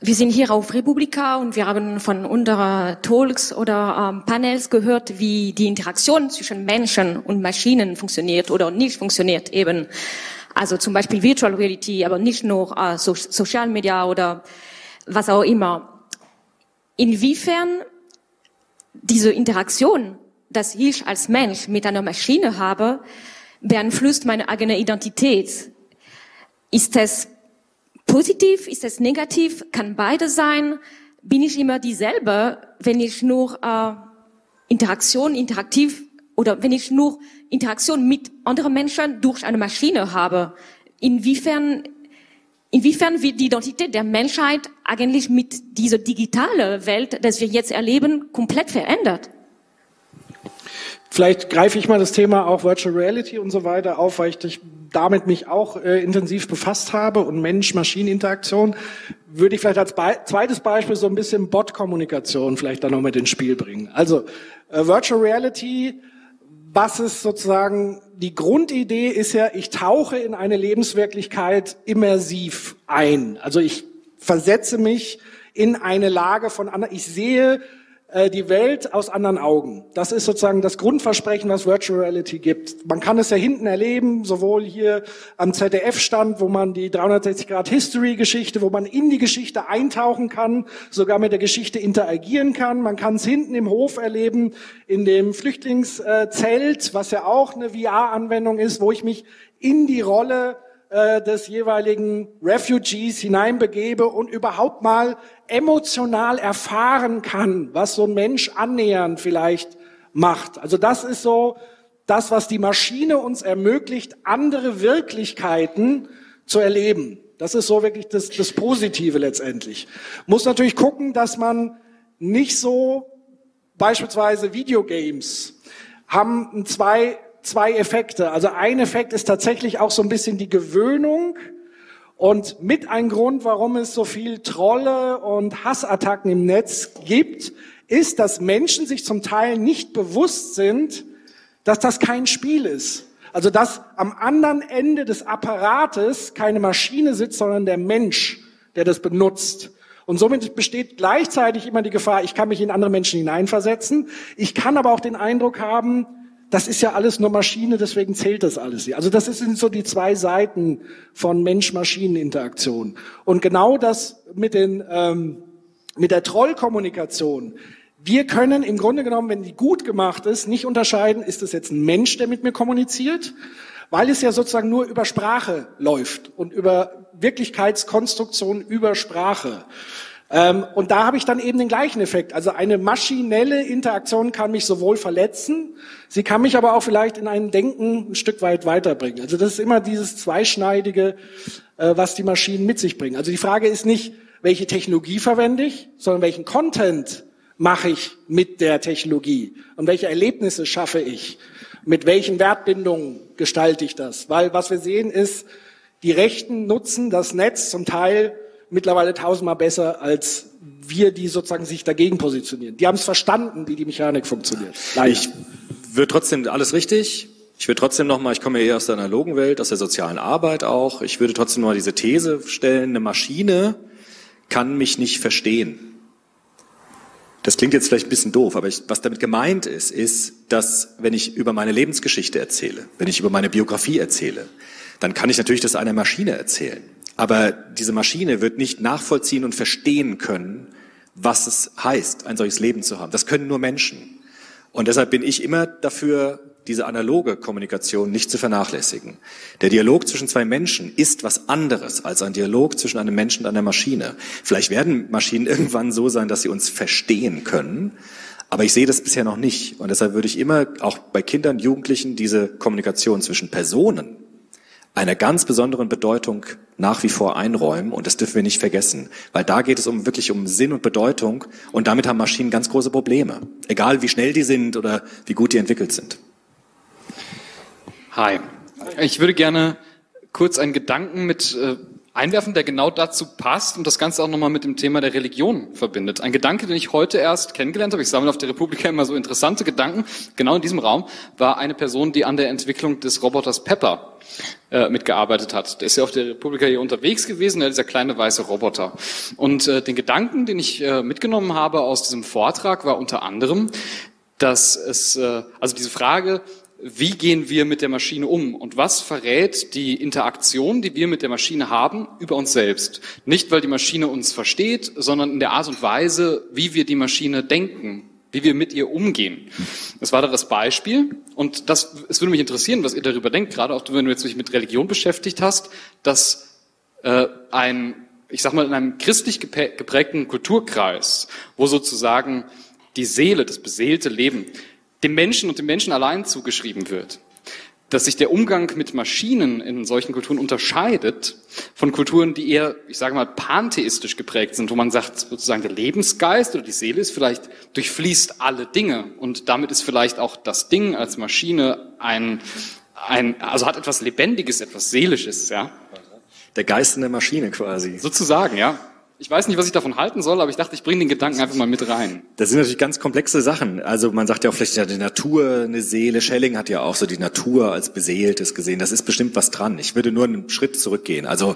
Speaker 4: Wir sind hier auf Republika und wir haben von unserer Talks oder ähm, Panels gehört, wie die Interaktion zwischen Menschen und Maschinen funktioniert oder nicht funktioniert eben. Also zum Beispiel Virtual Reality, aber nicht nur äh, so Social Media oder was auch immer. Inwiefern diese Interaktion, dass ich als Mensch mit einer Maschine habe, beeinflusst meine eigene Identität. Ist es positiv? Ist es negativ? Kann beide sein? Bin ich immer dieselbe, wenn ich nur äh, Interaktion, interaktiv oder wenn ich nur Interaktion mit anderen Menschen durch eine Maschine habe? Inwiefern Inwiefern wird die Identität der Menschheit eigentlich mit dieser digitalen Welt, das wir jetzt erleben, komplett verändert?
Speaker 1: Vielleicht greife ich mal das Thema auch Virtual Reality und so weiter auf, weil ich damit mich auch äh, intensiv befasst habe und Mensch-Maschinen-Interaktion. Würde ich vielleicht als Be zweites Beispiel so ein bisschen Bot-Kommunikation vielleicht dann noch mit ins Spiel bringen. Also äh, Virtual Reality, was ist sozusagen die Grundidee ist ja, ich tauche in eine Lebenswirklichkeit immersiv ein. Also ich versetze mich in eine Lage von anderen. Ich sehe die Welt aus anderen Augen. Das ist sozusagen das Grundversprechen, was Virtual Reality gibt. Man kann es ja hinten erleben, sowohl hier am ZDF-Stand, wo man die 360-Grad-History-Geschichte, wo man in die Geschichte eintauchen kann, sogar mit der Geschichte interagieren kann. Man kann es hinten im Hof erleben, in dem Flüchtlingszelt, was ja auch eine VR-Anwendung ist, wo ich mich in die Rolle äh, des jeweiligen Refugees hineinbegebe und überhaupt mal emotional erfahren kann, was so ein Mensch annähernd vielleicht macht. Also das ist so das, was die Maschine uns ermöglicht, andere Wirklichkeiten zu erleben. Das ist so wirklich das, das Positive letztendlich. Muss natürlich gucken, dass man nicht so beispielsweise Videogames haben zwei zwei Effekte. Also ein Effekt ist tatsächlich auch so ein bisschen die Gewöhnung und mit ein Grund, warum es so viel Trolle und Hassattacken im Netz gibt, ist, dass Menschen sich zum Teil nicht bewusst sind, dass das kein Spiel ist. Also dass am anderen Ende des Apparates keine Maschine sitzt, sondern der Mensch, der das benutzt. Und somit besteht gleichzeitig immer die Gefahr, ich kann mich in andere Menschen hineinversetzen. Ich kann aber auch den Eindruck haben, das ist ja alles nur Maschine, deswegen zählt das alles hier. Also das sind so die zwei Seiten von Mensch-Maschinen-Interaktion. Und genau das mit, den, ähm, mit der Trollkommunikation. Wir können im Grunde genommen, wenn die gut gemacht ist, nicht unterscheiden, ist es jetzt ein Mensch, der mit mir kommuniziert, weil es ja sozusagen nur über Sprache läuft und über Wirklichkeitskonstruktion über Sprache. Ähm, und da habe ich dann eben den gleichen Effekt. Also eine maschinelle Interaktion kann mich sowohl verletzen, sie kann mich aber auch vielleicht in ein Denken ein Stück weit weiterbringen. Also das ist immer dieses Zweischneidige, äh, was die Maschinen mit sich bringen. Also die Frage ist nicht, welche Technologie verwende ich, sondern welchen Content mache ich mit der Technologie und welche Erlebnisse schaffe ich, mit welchen Wertbindungen gestalte ich das. Weil was wir sehen ist, die Rechten nutzen das Netz zum Teil mittlerweile tausendmal besser als wir, die sozusagen sich dagegen positionieren. Die haben es verstanden, wie die Mechanik funktioniert.
Speaker 2: Leider. Ich würde trotzdem alles richtig. Ich würde trotzdem nochmal, ich komme ja eher aus der analogen Welt, aus der sozialen Arbeit auch. Ich würde trotzdem noch diese These stellen, eine Maschine kann mich nicht verstehen. Das klingt jetzt vielleicht ein bisschen doof, aber ich, was damit gemeint ist, ist, dass wenn ich über meine Lebensgeschichte erzähle, wenn ich über meine Biografie erzähle, dann kann ich natürlich das einer Maschine erzählen. Aber diese Maschine wird nicht nachvollziehen und verstehen können, was es heißt, ein solches Leben zu haben. Das können nur Menschen. Und deshalb bin ich immer dafür, diese analoge Kommunikation nicht zu vernachlässigen. Der Dialog zwischen zwei Menschen ist was anderes als ein Dialog zwischen einem Menschen und einer Maschine. Vielleicht werden Maschinen irgendwann so sein, dass sie uns verstehen können, aber ich sehe das bisher noch nicht. Und deshalb würde ich immer auch bei Kindern, Jugendlichen diese Kommunikation zwischen Personen einer ganz besonderen Bedeutung nach wie vor einräumen und das dürfen wir nicht vergessen, weil da geht es um wirklich um Sinn und Bedeutung und damit haben Maschinen ganz große Probleme, egal wie schnell die sind oder wie gut die entwickelt sind.
Speaker 5: Hi. Ich würde gerne kurz einen Gedanken mit äh, einwerfen, der genau dazu passt und das Ganze auch nochmal mit dem Thema der Religion verbindet. Ein Gedanke, den ich heute erst kennengelernt habe, ich sammle auf der Republika immer so interessante Gedanken, genau in diesem Raum, war eine Person, die an der Entwicklung des Roboters Pepper äh, mitgearbeitet hat. Der ist ja auf der Republika hier unterwegs gewesen, ja, dieser kleine weiße Roboter. Und äh, den Gedanken, den ich äh, mitgenommen habe aus diesem Vortrag, war unter anderem, dass es, äh, also diese Frage, wie gehen wir mit der Maschine um und was verrät die Interaktion, die wir mit der Maschine haben, über uns selbst. Nicht, weil die Maschine uns versteht, sondern in der Art und Weise, wie wir die Maschine denken, wie wir mit ihr umgehen. Das war da das Beispiel und das, es würde mich interessieren, was ihr darüber denkt, gerade auch wenn du jetzt dich mit Religion beschäftigt hast, dass äh, ein, ich sag mal, in einem christlich geprägten Kulturkreis, wo sozusagen die Seele, das beseelte Leben dem Menschen und dem Menschen allein zugeschrieben wird. Dass sich der Umgang mit Maschinen in solchen Kulturen unterscheidet von Kulturen, die eher, ich sage mal, pantheistisch geprägt sind, wo man sagt, sozusagen der Lebensgeist oder die Seele ist vielleicht durchfließt alle Dinge und damit ist vielleicht auch das Ding als Maschine ein, ein also hat etwas Lebendiges, etwas Seelisches, ja.
Speaker 2: Der Geist in der Maschine quasi.
Speaker 5: Sozusagen, ja. Ich weiß nicht, was ich davon halten soll, aber ich dachte, ich bringe den Gedanken einfach mal mit rein.
Speaker 2: Das sind natürlich ganz komplexe Sachen. Also man sagt ja auch vielleicht ja die Natur eine Seele. Schelling hat ja auch so die Natur als Beseeltes gesehen. Das ist bestimmt was dran. Ich würde nur einen Schritt zurückgehen. Also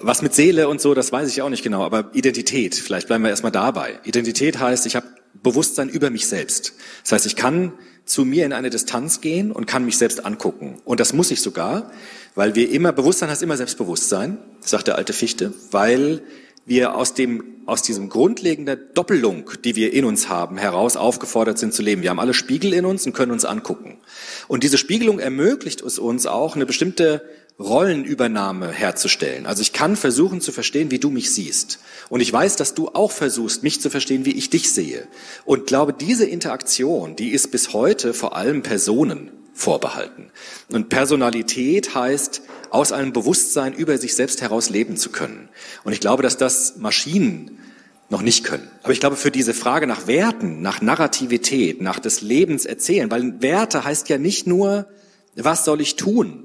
Speaker 2: was mit Seele und so, das weiß ich auch nicht genau. Aber Identität, vielleicht bleiben wir erstmal dabei. Identität heißt, ich habe Bewusstsein über mich selbst. Das heißt, ich kann zu mir in eine Distanz gehen und kann mich selbst angucken. Und das muss ich sogar, weil wir immer, Bewusstsein heißt immer Selbstbewusstsein, sagt der alte Fichte, weil wir aus dem, aus diesem grundlegenden Doppelung, die wir in uns haben, heraus aufgefordert sind zu leben. Wir haben alle Spiegel in uns und können uns angucken. Und diese Spiegelung ermöglicht es uns auch, eine bestimmte Rollenübernahme herzustellen. Also ich kann versuchen zu verstehen, wie du mich siehst. Und ich weiß, dass du auch versuchst, mich zu verstehen, wie ich dich sehe. Und glaube, diese Interaktion, die ist bis heute vor allem Personen vorbehalten. Und Personalität heißt, aus einem Bewusstsein über sich selbst heraus leben zu können. Und ich glaube, dass das Maschinen noch nicht können. Aber ich glaube, für diese Frage nach Werten, nach Narrativität, nach des Lebens erzählen, weil Werte heißt ja nicht nur, was soll ich tun?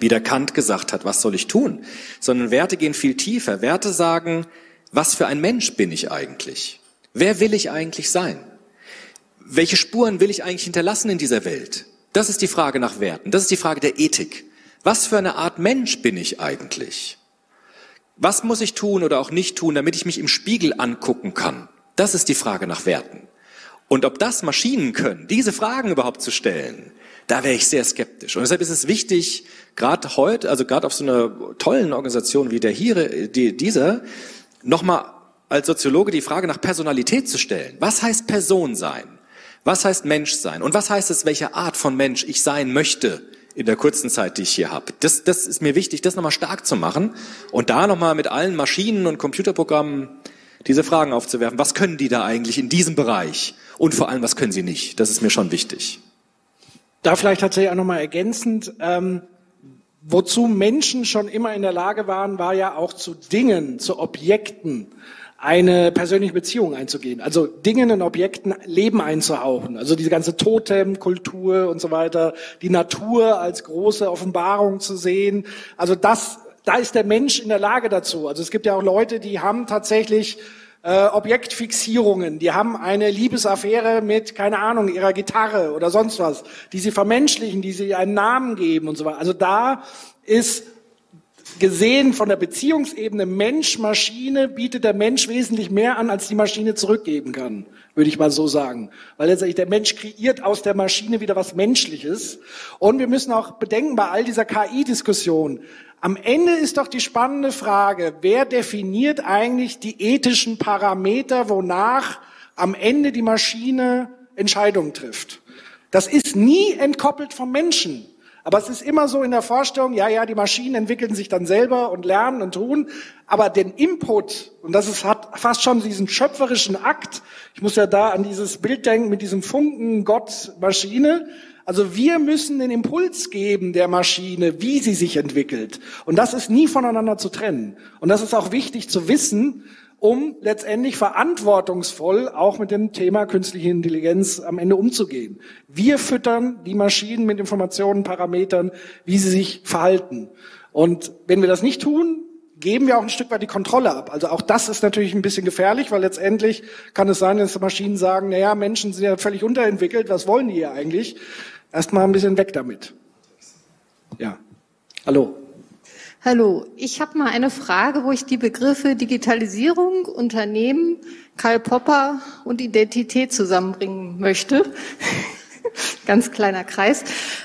Speaker 2: Wie der Kant gesagt hat, was soll ich tun? Sondern Werte gehen viel tiefer. Werte sagen, was für ein Mensch bin ich eigentlich? Wer will ich eigentlich sein? Welche Spuren will ich eigentlich hinterlassen in dieser Welt? Das ist die Frage nach Werten. Das ist die Frage der Ethik. Was für eine Art Mensch bin ich eigentlich? Was muss ich tun oder auch nicht tun, damit ich mich im Spiegel angucken kann? Das ist die Frage nach Werten. Und ob das Maschinen können, diese Fragen überhaupt zu stellen, da wäre ich sehr skeptisch. Und deshalb ist es wichtig, gerade heute, also gerade auf so einer tollen Organisation wie der hier, die, dieser, nochmal als Soziologe die Frage nach Personalität zu stellen. Was heißt Person sein? Was heißt Mensch sein? Und was heißt es, welche Art von Mensch ich sein möchte in der kurzen Zeit, die ich hier habe? Das, das ist mir wichtig, das nochmal stark zu machen und da nochmal mit allen Maschinen und Computerprogrammen diese Fragen aufzuwerfen. Was können die da eigentlich in diesem Bereich? Und vor allem, was können sie nicht? Das ist mir schon wichtig.
Speaker 1: Da vielleicht tatsächlich auch nochmal ergänzend, ähm, wozu Menschen schon immer in der Lage waren, war ja auch zu Dingen, zu Objekten eine persönliche Beziehung einzugehen, also Dingen und Objekten Leben einzuhauchen, also diese ganze Totemkultur und so weiter, die Natur als große Offenbarung zu sehen, also das, da ist der Mensch in der Lage dazu. Also es gibt ja auch Leute, die haben tatsächlich äh, Objektfixierungen, die haben eine Liebesaffäre mit, keine Ahnung, ihrer Gitarre oder sonst was, die sie vermenschlichen, die sie einen Namen geben und so weiter. Also da ist gesehen von der Beziehungsebene Mensch-Maschine bietet der Mensch wesentlich mehr an, als die Maschine zurückgeben kann, würde ich mal so sagen. Weil letztendlich der Mensch kreiert aus der Maschine wieder was Menschliches. Und wir müssen auch bedenken bei all dieser KI-Diskussion, am Ende ist doch die spannende Frage, wer definiert eigentlich die ethischen Parameter, wonach am Ende die Maschine Entscheidungen trifft. Das ist nie entkoppelt vom Menschen. Aber es ist immer so in der Vorstellung, ja, ja, die Maschinen entwickeln sich dann selber und lernen und tun. Aber den Input, und das ist, hat fast schon diesen schöpferischen Akt, ich muss ja da an dieses Bild denken mit diesem Funken Gott Maschine. Also wir müssen den Impuls geben der Maschine, wie sie sich entwickelt. Und das ist nie voneinander zu trennen. Und das ist auch wichtig zu wissen, um letztendlich verantwortungsvoll auch mit dem Thema künstliche Intelligenz am Ende umzugehen. Wir füttern die Maschinen mit Informationen, Parametern, wie sie sich verhalten. Und wenn wir das nicht tun, geben wir auch ein Stück weit die Kontrolle ab. Also auch das ist natürlich ein bisschen gefährlich, weil letztendlich kann es sein, dass die Maschinen sagen, na ja, Menschen sind ja völlig unterentwickelt, was wollen die hier eigentlich? Erstmal ein bisschen weg damit. Ja. Hallo.
Speaker 6: Hallo, ich habe mal eine Frage, wo ich die Begriffe Digitalisierung, Unternehmen, Karl Popper und Identität zusammenbringen möchte. Ganz kleiner Kreis.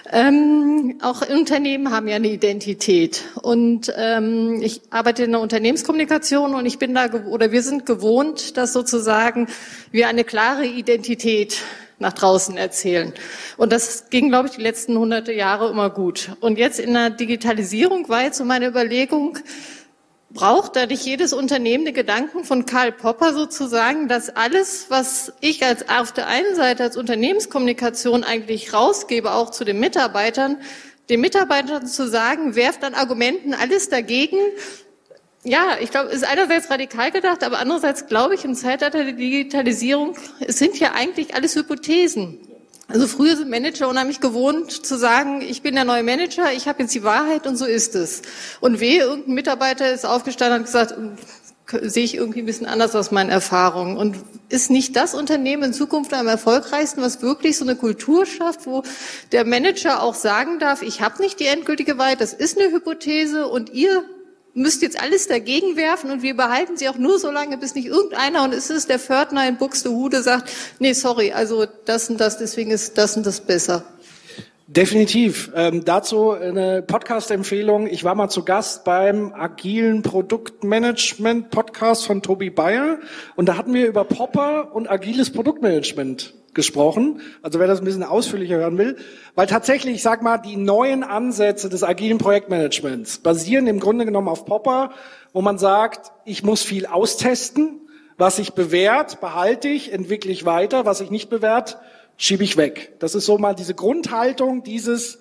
Speaker 6: Ähm, auch Unternehmen haben ja eine Identität. Und ähm, ich arbeite in der Unternehmenskommunikation und ich bin da oder wir sind gewohnt, dass sozusagen wir eine klare Identität nach draußen erzählen. Und das ging, glaube ich, die letzten hunderte Jahre immer gut. Und jetzt in der Digitalisierung war jetzt so meine Überlegung, braucht da nicht jedes Unternehmen den Gedanken von Karl Popper sozusagen, dass alles, was ich als auf der einen Seite als Unternehmenskommunikation eigentlich rausgebe, auch zu den Mitarbeitern, den Mitarbeitern zu sagen, werft an Argumenten alles dagegen, ja, ich glaube, es ist einerseits radikal gedacht, aber andererseits glaube ich, im Zeitalter der Digitalisierung, es sind ja eigentlich alles Hypothesen. Also früher sind Manager unheimlich gewohnt zu sagen, ich bin der neue Manager, ich habe jetzt die Wahrheit und so ist es. Und wehe, irgendein Mitarbeiter ist aufgestanden und gesagt, sehe ich irgendwie ein bisschen anders aus meinen Erfahrungen. Und ist nicht das Unternehmen in Zukunft am erfolgreichsten, was wirklich so eine Kultur schafft, wo der Manager auch sagen darf, ich habe nicht die endgültige Wahrheit, das ist eine Hypothese und ihr müsst jetzt alles dagegen werfen und wir behalten sie auch nur so lange, bis nicht irgendeiner, und es ist der Pförtner in Buxtehude, sagt, nee, sorry, also das und das, deswegen ist das und das besser.
Speaker 1: Definitiv. Ähm, dazu eine Podcast-Empfehlung. Ich war mal zu Gast beim agilen Produktmanagement-Podcast von Tobi Bayer und da hatten wir über Popper und agiles Produktmanagement gesprochen. Also wer das ein bisschen ausführlicher hören will, weil tatsächlich, ich sag mal, die neuen Ansätze des agilen Projektmanagements basieren im Grunde genommen auf Popper, wo man sagt, ich muss viel austesten, was sich bewährt, behalte ich, entwickle ich weiter, was sich nicht bewährt, schiebe ich weg. Das ist so mal diese Grundhaltung, dieses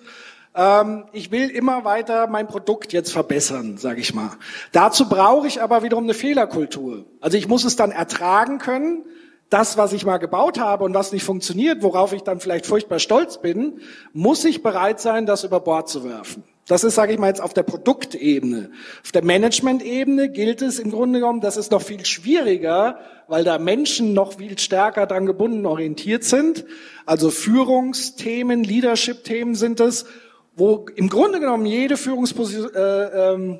Speaker 1: ähm, ich will immer weiter mein Produkt jetzt verbessern, sage ich mal. Dazu brauche ich aber wiederum eine Fehlerkultur. Also ich muss es dann ertragen können, das, was ich mal gebaut habe und was nicht funktioniert, worauf ich dann vielleicht furchtbar stolz bin, muss ich bereit sein, das über Bord zu werfen. Das ist, sage ich mal, jetzt auf der Produktebene. Auf der Management-Ebene gilt es im Grunde genommen, das ist noch viel schwieriger, weil da Menschen noch viel stärker dran gebunden orientiert sind. Also Führungsthemen, Leadership-Themen sind es, wo im Grunde genommen jede Führungskraft äh, ähm,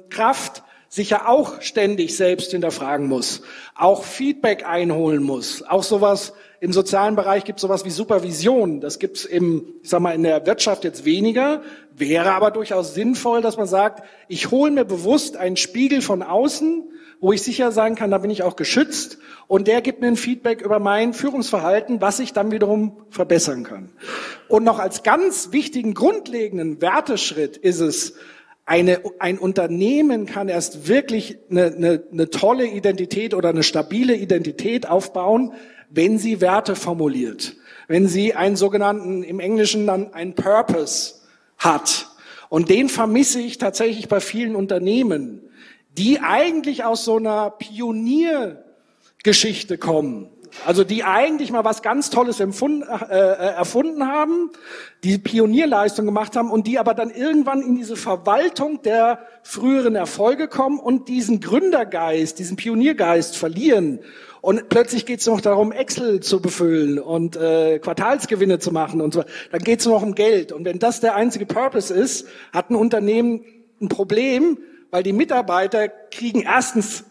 Speaker 1: sich ja auch ständig selbst hinterfragen muss, auch Feedback einholen muss, auch sowas im sozialen Bereich gibt sowas wie Supervision. Das gibt's im, ich sag mal, in der Wirtschaft jetzt weniger, wäre aber durchaus sinnvoll, dass man sagt, ich hole mir bewusst einen Spiegel von außen, wo ich sicher sein kann, da bin ich auch geschützt und der gibt mir ein Feedback über mein Führungsverhalten, was ich dann wiederum verbessern kann. Und noch als ganz wichtigen grundlegenden Werteschritt ist es, eine, ein Unternehmen kann erst wirklich eine, eine, eine tolle Identität oder eine stabile Identität aufbauen, wenn sie Werte formuliert, wenn sie einen sogenannten, im Englischen dann einen Purpose hat. Und den vermisse ich tatsächlich bei vielen Unternehmen, die eigentlich aus so einer Pioniergeschichte kommen. Also die eigentlich mal was ganz Tolles empfunden, äh, äh, erfunden haben, die Pionierleistung gemacht haben und die aber dann irgendwann in diese Verwaltung der früheren Erfolge kommen und diesen Gründergeist, diesen Pioniergeist verlieren. Und plötzlich geht es noch darum, Excel zu befüllen und äh, Quartalsgewinne zu machen und so. Dann geht es noch um Geld. Und wenn das der einzige Purpose ist, hat ein Unternehmen ein Problem, weil die Mitarbeiter kriegen erstens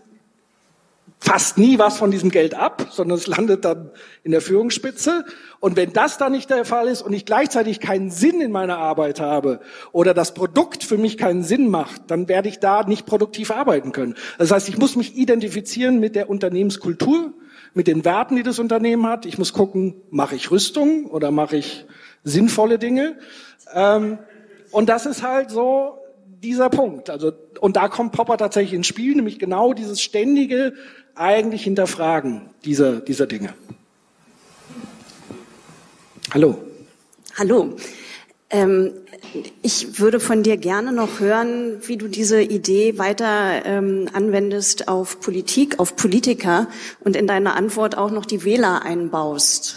Speaker 1: fast nie was von diesem Geld ab, sondern es landet dann in der Führungsspitze. Und wenn das dann nicht der Fall ist und ich gleichzeitig keinen Sinn in meiner Arbeit habe oder das Produkt für mich keinen Sinn macht, dann werde ich da nicht produktiv arbeiten können. Das heißt, ich muss mich identifizieren mit der Unternehmenskultur, mit den Werten, die das Unternehmen hat. Ich muss gucken, mache ich Rüstung oder mache ich sinnvolle Dinge. Ähm, und das ist halt so dieser Punkt. Also, und da kommt Popper tatsächlich ins Spiel, nämlich genau dieses ständige eigentlich Hinterfragen dieser, dieser Dinge. Hallo.
Speaker 7: Hallo. Ähm, ich würde von dir gerne noch hören, wie du diese Idee weiter ähm, anwendest auf Politik, auf Politiker und in deiner Antwort auch noch die Wähler einbaust.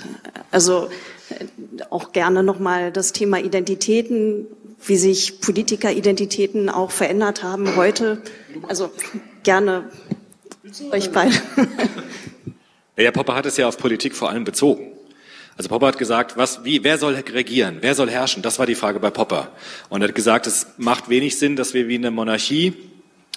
Speaker 7: Also äh, auch gerne nochmal das Thema Identitäten, wie sich Politikeridentitäten auch verändert haben heute. Also gerne euch beide.
Speaker 2: Ja, Popper hat es ja auf Politik vor allem bezogen. Also Popper hat gesagt, was, wie, wer soll regieren? Wer soll herrschen? Das war die Frage bei Popper. Und er hat gesagt, es macht wenig Sinn, dass wir wie in der Monarchie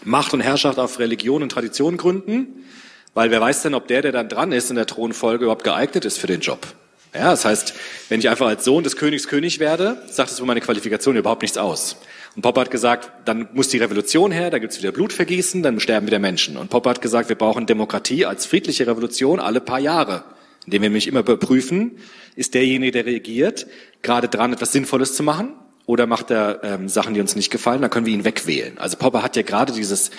Speaker 2: Macht und Herrschaft auf Religion und Tradition gründen, weil wer weiß denn, ob der, der dann dran ist in der Thronfolge, überhaupt geeignet ist für den Job. Ja, das heißt, wenn ich einfach als Sohn des Königs König werde, sagt es für meine Qualifikation überhaupt nichts aus. Und Popper hat gesagt, dann muss die Revolution her, da gibt's wieder Blutvergießen, dann sterben wieder Menschen. Und Popper hat gesagt, wir brauchen Demokratie als friedliche Revolution alle paar Jahre, indem wir nämlich immer überprüfen, ist derjenige, der regiert, gerade dran, etwas Sinnvolles zu machen oder macht er ähm, Sachen, die uns nicht gefallen, dann können wir ihn wegwählen. Also Popper hat ja gerade dieses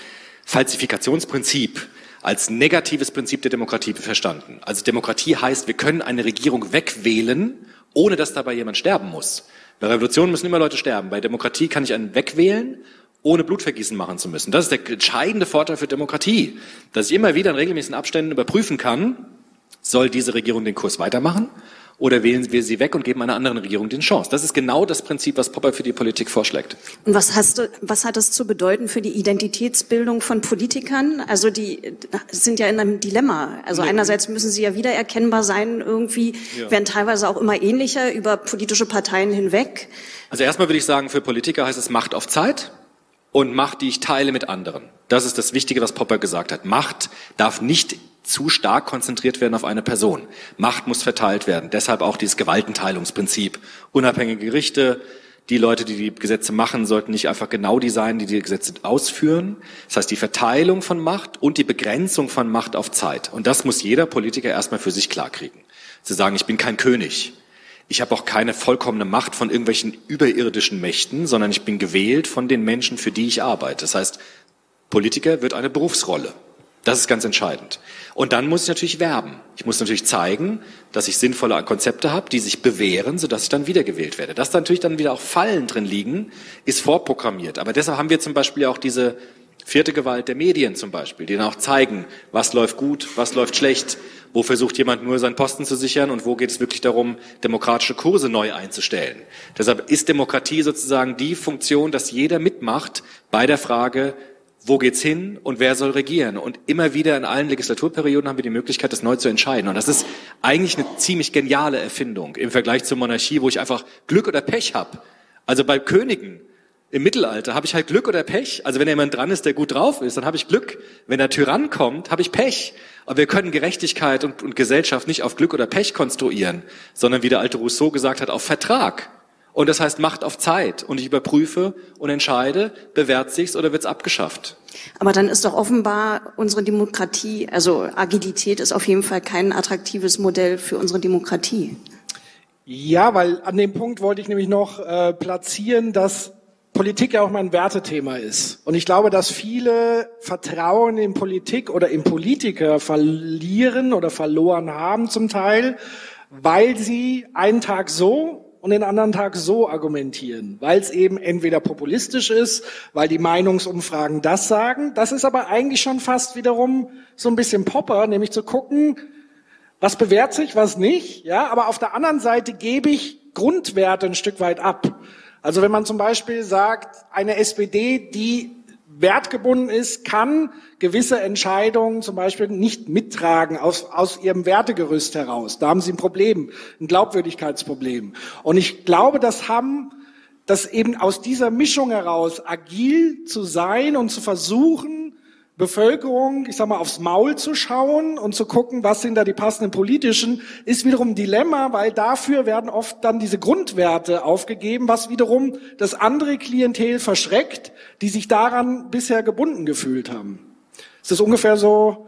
Speaker 2: Falsifikationsprinzip als negatives Prinzip der Demokratie verstanden. Also Demokratie heißt, wir können eine Regierung wegwählen, ohne dass dabei jemand sterben muss. Bei Revolutionen müssen immer Leute sterben. Bei Demokratie kann ich einen wegwählen, ohne Blutvergießen machen zu müssen. Das ist der entscheidende Vorteil für Demokratie, dass ich immer wieder in regelmäßigen Abständen überprüfen kann, soll diese Regierung den Kurs weitermachen oder wählen wir sie weg und geben einer anderen Regierung die Chance. Das ist genau das Prinzip, was Popper für die Politik vorschlägt.
Speaker 7: Und was, hast du, was hat das zu bedeuten für die Identitätsbildung von Politikern? Also die sind ja in einem Dilemma. Also ja. einerseits müssen sie ja wiedererkennbar sein irgendwie, ja. werden teilweise auch immer ähnlicher über politische Parteien hinweg.
Speaker 2: Also erstmal würde ich sagen, für Politiker heißt es Macht auf Zeit und Macht, die ich teile mit anderen. Das ist das Wichtige, was Popper gesagt hat. Macht darf nicht zu stark konzentriert werden auf eine Person. Macht muss verteilt werden. Deshalb auch dieses Gewaltenteilungsprinzip. Unabhängige Gerichte, die Leute, die die Gesetze machen, sollten nicht einfach genau die sein, die die Gesetze ausführen. Das heißt, die Verteilung von Macht und die Begrenzung von Macht auf Zeit. Und das muss jeder Politiker erstmal für sich klarkriegen. Zu sagen, ich bin kein König. Ich habe auch keine vollkommene Macht von irgendwelchen überirdischen Mächten, sondern ich bin gewählt von den Menschen, für die ich arbeite. Das heißt, Politiker wird eine Berufsrolle. Das ist ganz entscheidend. Und dann muss ich natürlich werben. Ich muss natürlich zeigen, dass ich sinnvolle Konzepte habe, die sich bewähren, sodass ich dann wiedergewählt werde. Dass da natürlich dann wieder auch Fallen drin liegen, ist vorprogrammiert. Aber deshalb haben wir zum Beispiel auch diese vierte Gewalt der Medien zum Beispiel, die dann auch zeigen, was läuft gut, was läuft schlecht, wo versucht jemand nur seinen Posten zu sichern und wo geht es wirklich darum, demokratische Kurse neu einzustellen. Deshalb ist Demokratie sozusagen die Funktion, dass jeder mitmacht bei der Frage, wo geht's hin und wer soll regieren? Und immer wieder in allen Legislaturperioden haben wir die Möglichkeit, das neu zu entscheiden. Und das ist eigentlich eine ziemlich geniale Erfindung im Vergleich zur Monarchie, wo ich einfach Glück oder Pech habe. Also bei Königen im Mittelalter habe ich halt Glück oder Pech. Also wenn jemand dran ist, der gut drauf ist, dann habe ich Glück. Wenn der Tyrann kommt, habe ich Pech. Aber wir können Gerechtigkeit und, und Gesellschaft nicht auf Glück oder Pech konstruieren, sondern wie der alte Rousseau gesagt hat, auf Vertrag. Und das heißt Macht auf Zeit. Und ich überprüfe und entscheide, bewährt sich's oder wird's abgeschafft.
Speaker 7: Aber dann ist doch offenbar unsere Demokratie, also Agilität ist auf jeden Fall kein attraktives Modell für unsere Demokratie.
Speaker 1: Ja, weil an dem Punkt wollte ich nämlich noch äh, platzieren, dass Politik ja auch mal ein Wertethema ist. Und ich glaube, dass viele Vertrauen in Politik oder in Politiker verlieren oder verloren haben zum Teil, weil sie einen Tag so und den anderen Tag so argumentieren, weil es eben entweder populistisch ist, weil die Meinungsumfragen das sagen. Das ist aber eigentlich schon fast wiederum so ein bisschen Popper, nämlich zu gucken, was bewährt sich, was nicht. Ja, aber auf der anderen Seite gebe ich Grundwerte ein Stück weit ab. Also wenn man zum Beispiel sagt, eine SPD, die wertgebunden ist, kann gewisse Entscheidungen zum Beispiel nicht mittragen aus, aus ihrem Wertegerüst heraus. Da haben sie ein Problem, ein Glaubwürdigkeitsproblem. Und ich glaube, das haben dass eben aus dieser Mischung heraus agil zu sein und zu versuchen, Bevölkerung, ich sag mal, aufs Maul zu schauen und zu gucken, was sind da die passenden politischen, ist wiederum ein Dilemma, weil dafür werden oft dann diese Grundwerte aufgegeben, was wiederum das andere Klientel verschreckt, die sich daran bisher gebunden gefühlt haben. Es ist ungefähr so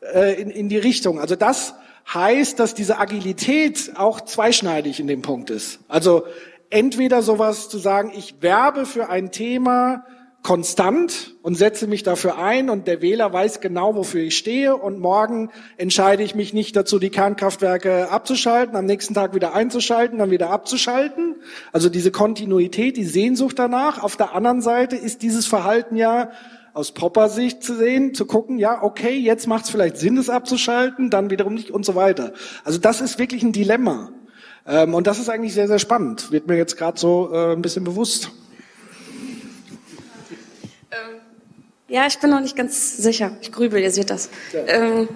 Speaker 1: äh, in, in die Richtung. Also das heißt, dass diese Agilität auch zweischneidig in dem Punkt ist. Also entweder sowas zu sagen, ich werbe für ein Thema, konstant und setze mich dafür ein und der Wähler weiß genau, wofür ich stehe und morgen entscheide ich mich nicht dazu, die Kernkraftwerke abzuschalten, am nächsten Tag wieder einzuschalten, dann wieder abzuschalten. Also diese Kontinuität, die Sehnsucht danach. Auf der anderen Seite ist dieses Verhalten ja aus Popper-Sicht zu sehen, zu gucken, ja, okay, jetzt macht es vielleicht Sinn, es abzuschalten, dann wiederum nicht und so weiter. Also das ist wirklich ein Dilemma. Ähm, und das ist eigentlich sehr, sehr spannend. Wird mir jetzt gerade so äh, ein bisschen bewusst.
Speaker 8: Ja, ich bin noch nicht ganz sicher. Ich grübel, ihr seht das. Ja. Ähm,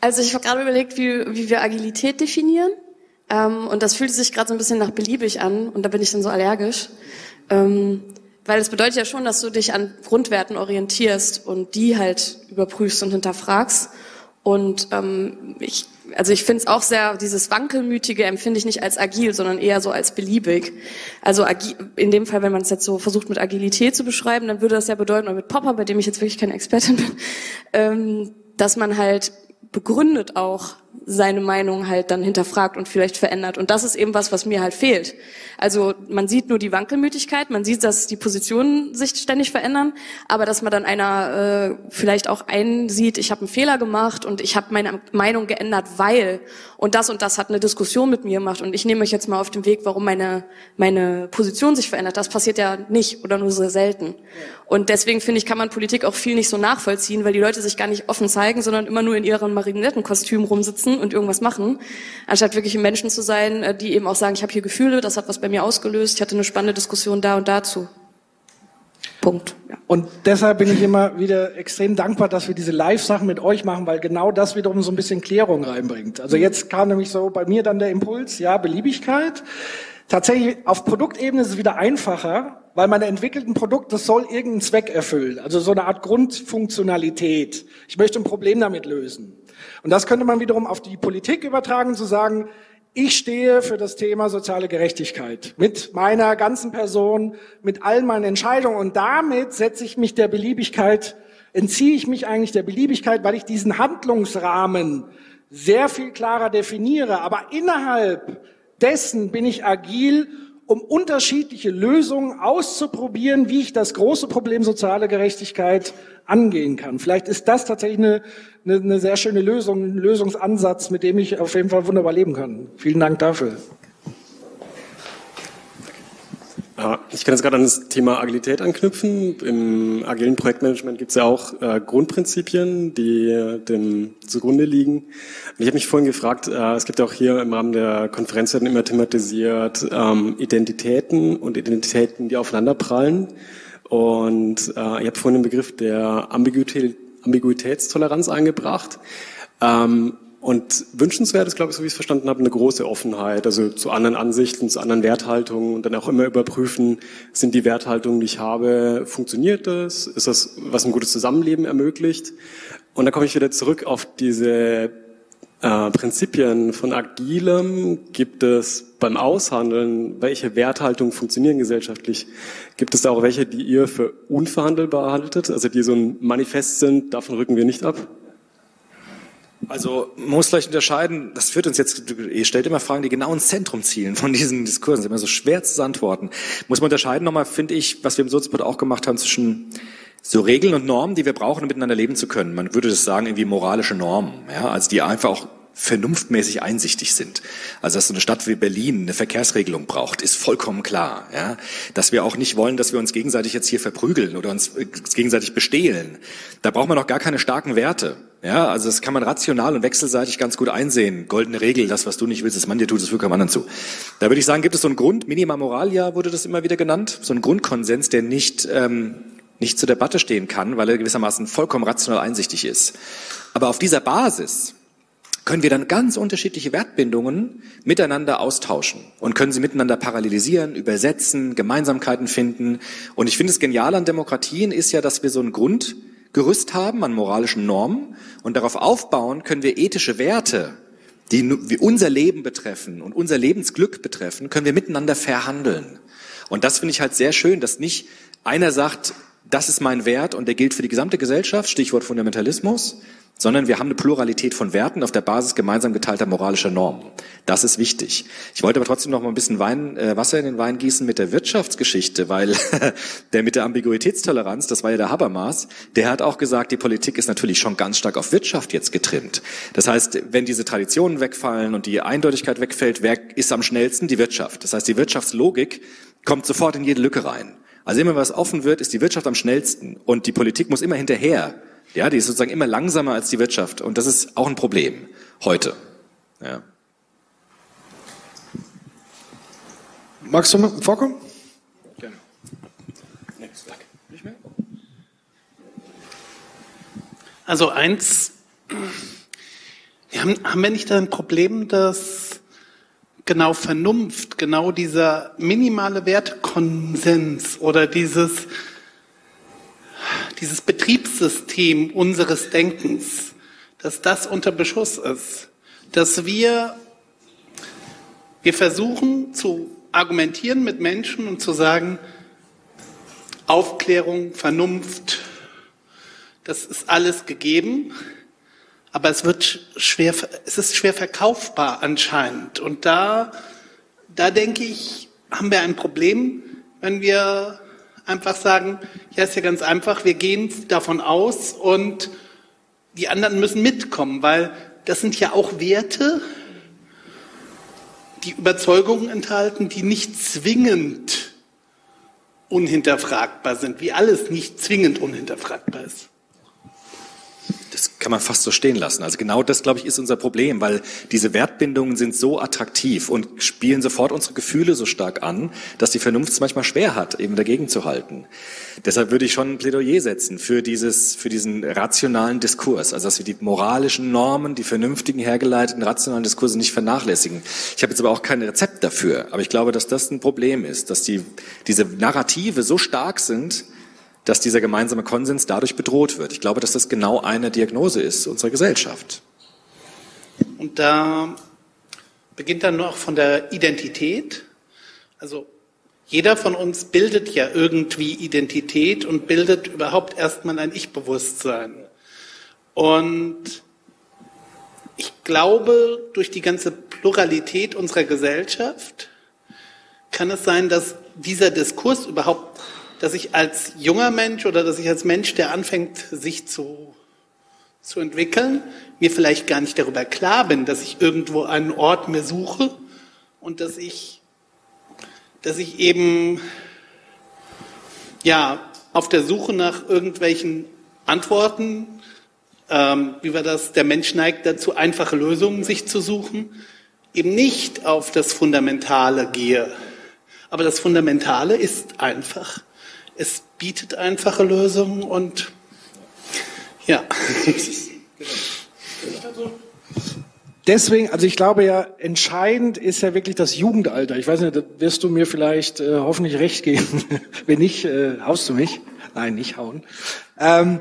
Speaker 8: also ich habe gerade überlegt, wie, wie wir Agilität definieren. Ähm, und das fühlt sich gerade so ein bisschen nach beliebig an. Und da bin ich dann so allergisch. Ähm, weil es bedeutet ja schon, dass du dich an Grundwerten orientierst und die halt überprüfst und hinterfragst. Und ähm, ich also ich finde es auch sehr, dieses Wankelmütige empfinde ich nicht als agil, sondern eher so als beliebig. Also in dem Fall, wenn man es jetzt so versucht mit Agilität zu beschreiben, dann würde das ja bedeuten, oder mit Popper, bei dem ich jetzt wirklich keine Expertin bin, ähm, dass man halt begründet auch seine Meinung halt dann hinterfragt und vielleicht verändert. Und das ist eben was, was mir halt fehlt. Also man sieht nur die Wankelmütigkeit, man sieht, dass die Positionen sich ständig verändern, aber dass man dann einer äh, vielleicht auch einsieht, ich habe einen Fehler gemacht und ich habe meine Meinung geändert, weil und das und das hat eine Diskussion mit mir gemacht und ich nehme euch jetzt mal auf den Weg, warum meine meine Position sich verändert. Das passiert ja nicht oder nur sehr selten. Und deswegen finde ich, kann man Politik auch viel nicht so nachvollziehen, weil die Leute sich gar nicht offen zeigen, sondern immer nur in ihren Marionettenkostümen rumsitzen und irgendwas machen, anstatt wirklich Menschen zu sein, äh, die eben auch sagen, ich habe hier Gefühle, das hat was bei mir ausgelöst, ich hatte eine spannende Diskussion da und dazu. Punkt. Ja.
Speaker 1: Und deshalb bin ich immer wieder extrem dankbar, dass wir diese Live-Sachen mit euch machen, weil genau das wiederum so ein bisschen Klärung reinbringt. Also jetzt kam nämlich so bei mir dann der Impuls, ja, Beliebigkeit. Tatsächlich auf Produktebene ist es wieder einfacher, weil man entwickelt ein Produkt, das soll irgendeinen Zweck erfüllen. Also so eine Art Grundfunktionalität. Ich möchte ein Problem damit lösen. Und das könnte man wiederum auf die Politik übertragen, zu sagen, ich stehe für das Thema soziale Gerechtigkeit mit meiner ganzen Person, mit all meinen Entscheidungen und damit setze ich mich der Beliebigkeit, entziehe ich mich eigentlich der Beliebigkeit, weil ich diesen Handlungsrahmen sehr viel klarer definiere. Aber innerhalb dessen bin ich agil, um unterschiedliche Lösungen auszuprobieren, wie ich das große Problem soziale Gerechtigkeit angehen kann. Vielleicht ist das tatsächlich eine, eine, eine sehr schöne Lösung, ein Lösungsansatz, mit dem ich auf jeden Fall wunderbar leben kann. Vielen Dank dafür.
Speaker 9: Ich kann jetzt gerade an das Thema Agilität anknüpfen. Im agilen Projektmanagement gibt es ja auch äh, Grundprinzipien, die dem zugrunde liegen. Und ich habe mich vorhin gefragt, äh, es gibt ja auch hier im Rahmen der Konferenz immer thematisiert ähm, Identitäten und Identitäten, die aufeinanderprallen. Und äh, ich habe vorhin den Begriff der Ambiguität, Ambiguitätstoleranz eingebracht. Ähm, und wünschenswert ist, glaube ich, so wie ich es verstanden habe, eine große Offenheit, also zu anderen Ansichten, zu anderen Werthaltungen und dann auch immer überprüfen, sind die Werthaltungen, die ich habe, funktioniert das? Ist das, was ein gutes Zusammenleben ermöglicht? Und dann komme ich wieder zurück auf diese äh, Prinzipien von Agilem. Gibt es beim Aushandeln, welche Werthaltungen funktionieren gesellschaftlich? Gibt es da auch welche, die ihr für unverhandelbar haltet, also die so ein Manifest sind, davon rücken wir nicht ab?
Speaker 2: Also man muss vielleicht unterscheiden, das führt uns jetzt, ihr stellt immer Fragen, die genau ins Zentrum zielen von diesen Diskursen, ist immer so schwer zu antworten. Muss man unterscheiden nochmal, finde ich, was wir im Soziopod auch gemacht haben, zwischen so Regeln und Normen, die wir brauchen, um miteinander leben zu können. Man würde das sagen, irgendwie moralische Normen, ja, also die einfach auch vernunftmäßig einsichtig sind. Also dass so eine Stadt wie Berlin eine Verkehrsregelung braucht, ist vollkommen klar. Ja? Dass wir auch nicht wollen, dass wir uns gegenseitig jetzt hier verprügeln oder uns gegenseitig bestehlen. Da braucht man auch gar keine starken Werte. Ja, also das kann man rational und wechselseitig ganz gut einsehen. Goldene Regel, das, was du nicht willst, das man dir tut, das fügt keinem anderen zu. Da würde ich sagen, gibt es so einen Grund, Minima Moralia wurde das immer wieder genannt, so einen Grundkonsens, der nicht, ähm, nicht zur Debatte stehen kann, weil er gewissermaßen vollkommen rational einsichtig ist. Aber auf dieser Basis können wir dann ganz unterschiedliche Wertbindungen miteinander austauschen und können sie miteinander parallelisieren, übersetzen, Gemeinsamkeiten finden. Und ich finde es genial an Demokratien ist ja, dass wir so ein Grundgerüst haben an moralischen Normen und darauf aufbauen können wir ethische Werte, die unser Leben betreffen und unser Lebensglück betreffen, können wir miteinander verhandeln. Und das finde ich halt sehr schön, dass nicht einer sagt, das ist mein Wert und der gilt für die gesamte Gesellschaft, Stichwort Fundamentalismus, sondern wir haben eine Pluralität von Werten auf der Basis gemeinsam geteilter moralischer Normen. Das ist wichtig. Ich wollte aber trotzdem noch mal ein bisschen Wein, äh, Wasser in den Wein gießen mit der Wirtschaftsgeschichte, weil der mit der Ambiguitätstoleranz, das war ja der Habermas, der hat auch gesagt, die Politik ist natürlich schon ganz stark auf Wirtschaft jetzt getrimmt. Das heißt, wenn diese Traditionen wegfallen und die Eindeutigkeit wegfällt, wer ist am schnellsten? Die Wirtschaft. Das heißt, die Wirtschaftslogik kommt sofort in jede Lücke rein. Also immer was offen wird, ist die Wirtschaft am schnellsten und die Politik muss immer hinterher ja, die ist sozusagen immer langsamer als die Wirtschaft. Und das ist auch ein Problem heute. Ja.
Speaker 1: Magst du vorkommen?
Speaker 3: Gerne.
Speaker 2: Nicht mehr?
Speaker 10: Also eins, wir haben, haben wir nicht ein Problem, dass genau Vernunft, genau dieser minimale Wertekonsens oder dieses dieses Betriebssystem unseres Denkens, dass das unter Beschuss ist, dass wir, wir versuchen zu argumentieren mit Menschen und zu sagen, Aufklärung, Vernunft, das ist alles gegeben, aber es wird schwer, es ist schwer verkaufbar anscheinend. Und da, da denke ich, haben wir ein Problem, wenn wir einfach sagen, ja, ist ja ganz einfach, wir gehen davon aus und die anderen müssen mitkommen, weil das sind ja auch Werte, die Überzeugungen enthalten, die nicht zwingend unhinterfragbar sind, wie alles nicht zwingend unhinterfragbar ist.
Speaker 2: Das kann man fast so stehen lassen. Also genau das, glaube ich, ist unser Problem, weil diese Wertbindungen sind so attraktiv und spielen sofort unsere Gefühle so stark an, dass die Vernunft es manchmal schwer hat, eben dagegen zu halten. Deshalb würde ich schon ein Plädoyer setzen für dieses, für diesen rationalen Diskurs. Also, dass wir die moralischen Normen, die vernünftigen, hergeleiteten, rationalen Diskurse nicht vernachlässigen. Ich habe jetzt aber auch kein Rezept dafür. Aber ich glaube, dass das ein Problem ist, dass die, diese Narrative so stark sind, dass dieser gemeinsame Konsens dadurch bedroht wird. Ich glaube, dass das genau eine Diagnose ist unserer Gesellschaft.
Speaker 10: Und da beginnt dann noch von der Identität. Also jeder von uns bildet ja irgendwie Identität und bildet überhaupt erstmal ein Ich-Bewusstsein. Und ich glaube, durch die ganze Pluralität unserer Gesellschaft kann es sein, dass dieser Diskurs überhaupt dass ich als junger Mensch oder dass ich als Mensch, der anfängt, sich zu, zu entwickeln, mir vielleicht gar nicht darüber klar bin, dass ich irgendwo einen Ort mir suche und dass ich, dass ich eben, ja, auf der Suche nach irgendwelchen Antworten, ähm, wie war das, der Mensch neigt dazu, einfache Lösungen sich zu suchen, eben nicht auf das Fundamentale gehe. Aber das Fundamentale ist einfach, es bietet einfache Lösungen und ja.
Speaker 1: Deswegen, also ich glaube ja, entscheidend ist ja wirklich das Jugendalter. Ich weiß nicht, da wirst du mir vielleicht äh, hoffentlich recht geben. Wenn nicht, äh, haust du mich. Nein, nicht hauen. Ähm,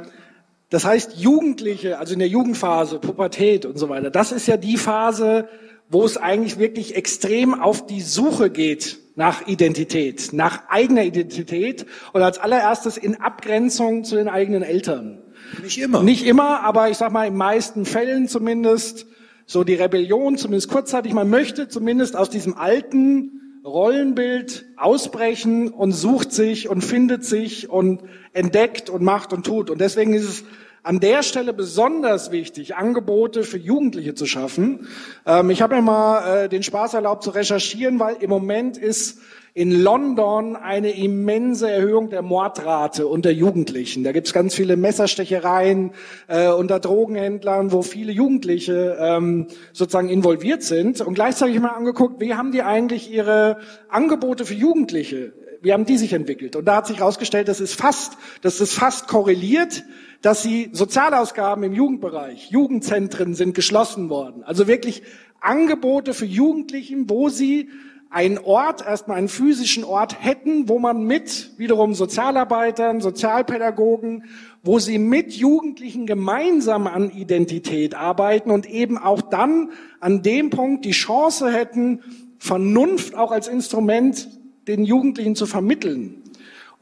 Speaker 1: das heißt, Jugendliche, also in der Jugendphase, Pubertät und so weiter, das ist ja die Phase, wo es eigentlich wirklich extrem auf die Suche geht nach Identität, nach eigener Identität und als allererstes in Abgrenzung zu den eigenen Eltern.
Speaker 2: Nicht immer.
Speaker 1: Nicht immer, aber ich sag mal in meisten Fällen zumindest so die Rebellion, zumindest kurzzeitig. Man möchte zumindest aus diesem alten Rollenbild ausbrechen und sucht sich und findet sich und entdeckt und macht und tut. Und deswegen ist es an der Stelle besonders wichtig, Angebote für Jugendliche zu schaffen. Ähm, ich habe mir mal äh, den Spaß erlaubt zu recherchieren, weil im Moment ist in London eine immense Erhöhung der Mordrate unter Jugendlichen. Da gibt es ganz viele Messerstechereien äh, unter Drogenhändlern, wo viele Jugendliche ähm, sozusagen involviert sind. Und gleichzeitig mal angeguckt, wie haben die eigentlich ihre Angebote für Jugendliche? Wie haben die sich entwickelt? Und da hat sich herausgestellt, das ist fast, dass es fast korreliert, dass die Sozialausgaben im Jugendbereich, Jugendzentren sind geschlossen worden. Also wirklich Angebote für Jugendlichen, wo sie einen Ort, erstmal einen physischen Ort hätten, wo man mit wiederum Sozialarbeitern, Sozialpädagogen, wo sie mit Jugendlichen gemeinsam an Identität arbeiten und eben auch dann an dem Punkt die Chance hätten, Vernunft auch als Instrument den Jugendlichen zu vermitteln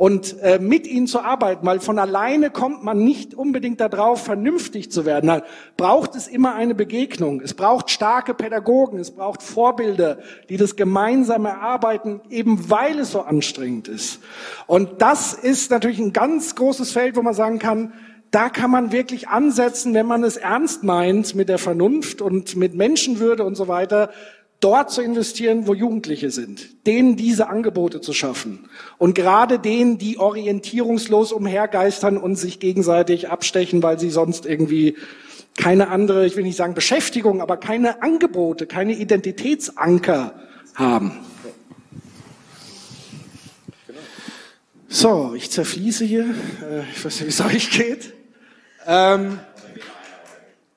Speaker 1: und äh, mit ihnen zu arbeiten, weil von alleine kommt man nicht unbedingt darauf, vernünftig zu werden. Da braucht es immer eine Begegnung. Es braucht starke Pädagogen, es braucht Vorbilder, die das gemeinsam erarbeiten, eben weil es so anstrengend ist. Und das ist natürlich ein ganz großes Feld, wo man sagen kann, da kann man wirklich ansetzen, wenn man es ernst meint mit der Vernunft und mit Menschenwürde und so weiter, dort zu investieren, wo Jugendliche sind, denen diese Angebote zu schaffen und gerade denen, die orientierungslos umhergeistern und sich gegenseitig abstechen, weil sie sonst irgendwie keine andere, ich will nicht sagen Beschäftigung, aber keine Angebote, keine Identitätsanker haben. So, ich zerfließe hier. Äh, ich weiß nicht, wie es euch geht. Ähm,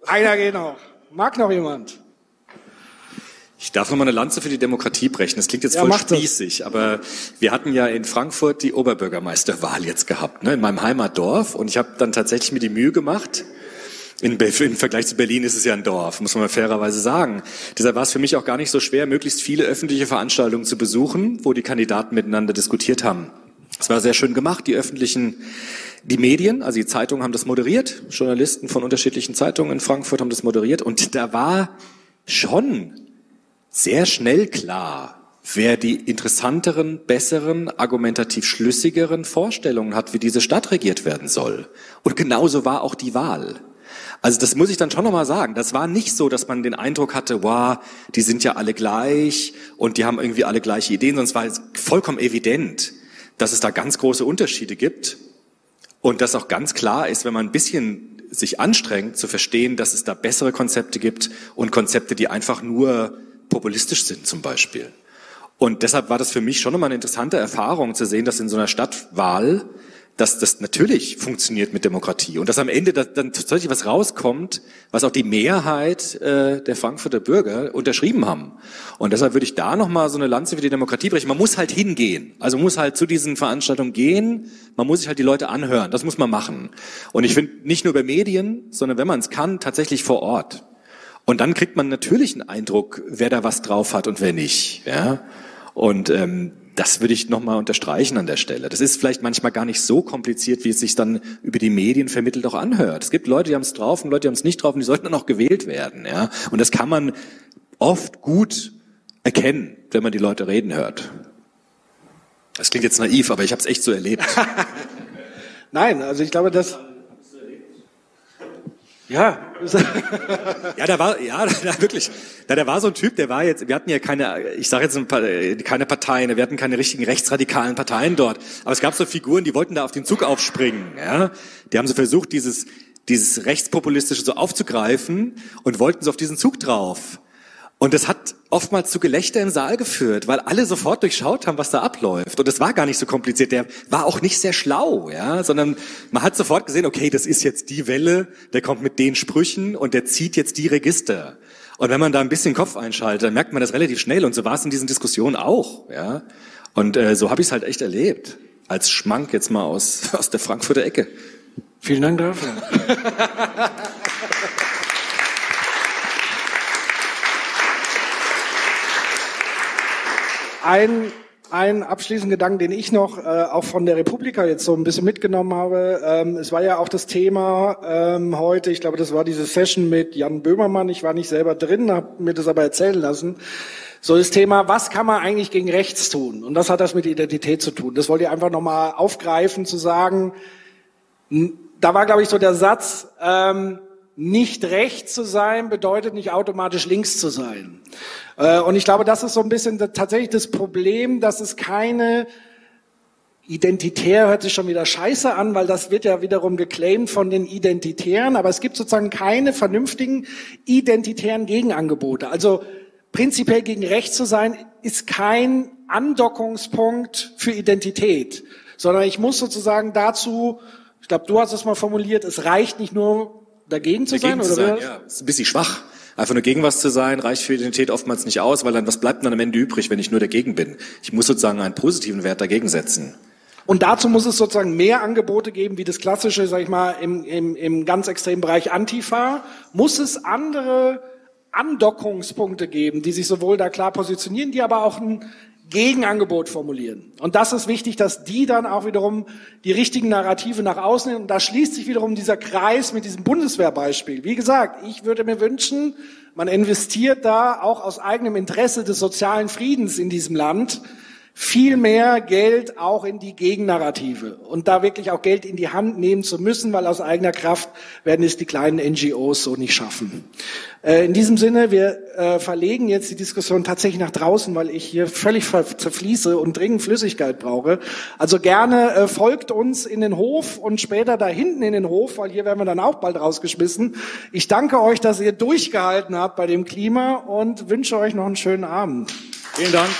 Speaker 1: einer geht noch. Mag noch jemand?
Speaker 2: Ich darf noch mal eine Lanze für die Demokratie brechen. Das klingt jetzt voll spießig, aber wir hatten ja in Frankfurt die Oberbürgermeisterwahl jetzt gehabt, ne, in meinem Heimatdorf. Und ich habe dann tatsächlich mir die Mühe gemacht. In, Im Vergleich zu Berlin ist es ja ein Dorf, muss man mal fairerweise sagen. Deshalb war es für mich auch gar nicht so schwer, möglichst viele öffentliche Veranstaltungen zu besuchen, wo die Kandidaten miteinander diskutiert haben. Es war sehr schön gemacht. Die öffentlichen, die Medien, also die Zeitungen haben das moderiert. Journalisten von unterschiedlichen Zeitungen in Frankfurt haben das moderiert. Und da war schon sehr schnell klar, wer die interessanteren, besseren, argumentativ schlüssigeren Vorstellungen hat, wie diese Stadt regiert werden soll. Und genauso war auch die Wahl. Also das muss ich dann schon nochmal sagen. Das war nicht so, dass man den Eindruck hatte, wow, die sind ja alle gleich und die haben irgendwie alle gleiche Ideen, es war vollkommen evident, dass es da ganz große Unterschiede gibt und dass auch ganz klar ist, wenn man ein bisschen sich anstrengt, zu verstehen, dass es da bessere Konzepte gibt und Konzepte, die einfach nur populistisch sind zum Beispiel. Und deshalb war das für mich schon nochmal eine interessante Erfahrung zu sehen, dass in so einer Stadtwahl, dass das natürlich funktioniert mit Demokratie und dass am Ende dann tatsächlich was rauskommt, was auch die Mehrheit äh, der Frankfurter Bürger unterschrieben haben. Und deshalb würde ich da nochmal so eine Lanze für die Demokratie brechen. Man muss halt hingehen. Also muss halt zu diesen Veranstaltungen gehen. Man muss sich halt die Leute anhören. Das muss man machen. Und ich finde nicht nur bei Medien, sondern wenn man es kann, tatsächlich vor Ort. Und dann kriegt man natürlich einen Eindruck, wer da was drauf hat und wer nicht. Ja? Und ähm, das würde ich nochmal unterstreichen an der Stelle. Das ist vielleicht manchmal gar nicht so kompliziert, wie es sich dann über die Medien vermittelt auch anhört. Es gibt Leute, die haben es drauf und Leute, die haben es nicht drauf und die sollten dann auch gewählt werden. Ja? Und das kann man oft gut erkennen, wenn man die Leute reden hört. Das klingt jetzt naiv, aber ich habe es echt so erlebt.
Speaker 1: Nein, also ich glaube, dass ja.
Speaker 2: ja, da war, ja, da, wirklich. Da, da war so ein Typ, der war jetzt, wir hatten ja keine, ich sage jetzt keine Parteien, wir hatten keine richtigen rechtsradikalen Parteien dort. Aber es gab so Figuren, die wollten da auf den Zug aufspringen. Ja? Die haben so versucht, dieses, dieses Rechtspopulistische so aufzugreifen und wollten so auf diesen Zug drauf. Und das hat oftmals zu Gelächter im Saal geführt, weil alle sofort durchschaut haben, was da abläuft. Und es war gar nicht so kompliziert. Der war auch nicht sehr schlau, ja, sondern man hat sofort gesehen, okay, das ist jetzt die Welle, der kommt mit den Sprüchen und der zieht jetzt die Register. Und wenn man da ein bisschen Kopf einschaltet, dann merkt man das relativ schnell. Und so war es in diesen Diskussionen auch, ja. Und äh, so habe ich es halt echt erlebt. Als Schmank jetzt mal aus, aus der Frankfurter Ecke.
Speaker 1: Vielen Dank dafür. ein, ein abschließenden Gedanken, den ich noch äh, auch von der Republika jetzt so ein bisschen mitgenommen habe. Ähm, es war ja auch das Thema ähm, heute, ich glaube, das war diese Session mit Jan Böhmermann. Ich war nicht selber drin, habe mir das aber erzählen lassen. So das Thema, was kann man eigentlich gegen rechts tun? Und was hat das mit Identität zu tun? Das wollte ich einfach nochmal aufgreifen, zu sagen, da war, glaube ich, so der Satz, ähm, nicht rechts zu sein bedeutet nicht automatisch links zu sein. Äh, und ich glaube, das ist so ein bisschen tatsächlich das Problem, dass es keine Identitär hört sich schon wieder scheiße an, weil das wird ja wiederum geclaimed von den Identitären, aber es gibt sozusagen keine vernünftigen identitären Gegenangebote. Also prinzipiell gegen rechts zu sein, ist kein Andockungspunkt für Identität, sondern ich muss sozusagen dazu, ich glaube, du hast es mal formuliert, es reicht nicht nur dagegen zu
Speaker 2: dagegen
Speaker 1: sein,
Speaker 2: zu
Speaker 1: oder?
Speaker 2: sein, ja. Ist ein bisschen schwach. Einfach nur gegen was zu sein, reicht für Identität oftmals nicht aus, weil dann was bleibt dann am Ende übrig, wenn ich nur dagegen bin? Ich muss sozusagen einen positiven Wert dagegen setzen.
Speaker 1: Und dazu muss es sozusagen mehr Angebote geben, wie das klassische, sag ich mal, im, im, im ganz extremen Bereich Antifa. Muss es andere Andockungspunkte geben, die sich sowohl da klar positionieren, die aber auch ein Gegenangebot formulieren. Und das ist wichtig, dass die dann auch wiederum die richtigen Narrative nach außen nehmen. Und da schließt sich wiederum dieser Kreis mit diesem Bundeswehrbeispiel. Wie gesagt, ich würde mir wünschen, man investiert da auch aus eigenem Interesse des sozialen Friedens in diesem Land viel mehr Geld auch in die Gegennarrative und da wirklich auch Geld in die Hand nehmen zu müssen, weil aus eigener Kraft werden es die kleinen NGOs so nicht schaffen. Äh, in diesem Sinne, wir äh, verlegen jetzt die Diskussion tatsächlich nach draußen, weil ich hier völlig zerfließe und dringend Flüssigkeit brauche. Also gerne äh, folgt uns in den Hof und später da hinten in den Hof, weil hier werden wir dann auch bald rausgeschmissen. Ich danke euch, dass ihr durchgehalten habt bei dem Klima und wünsche euch noch einen schönen Abend.
Speaker 2: Vielen Dank.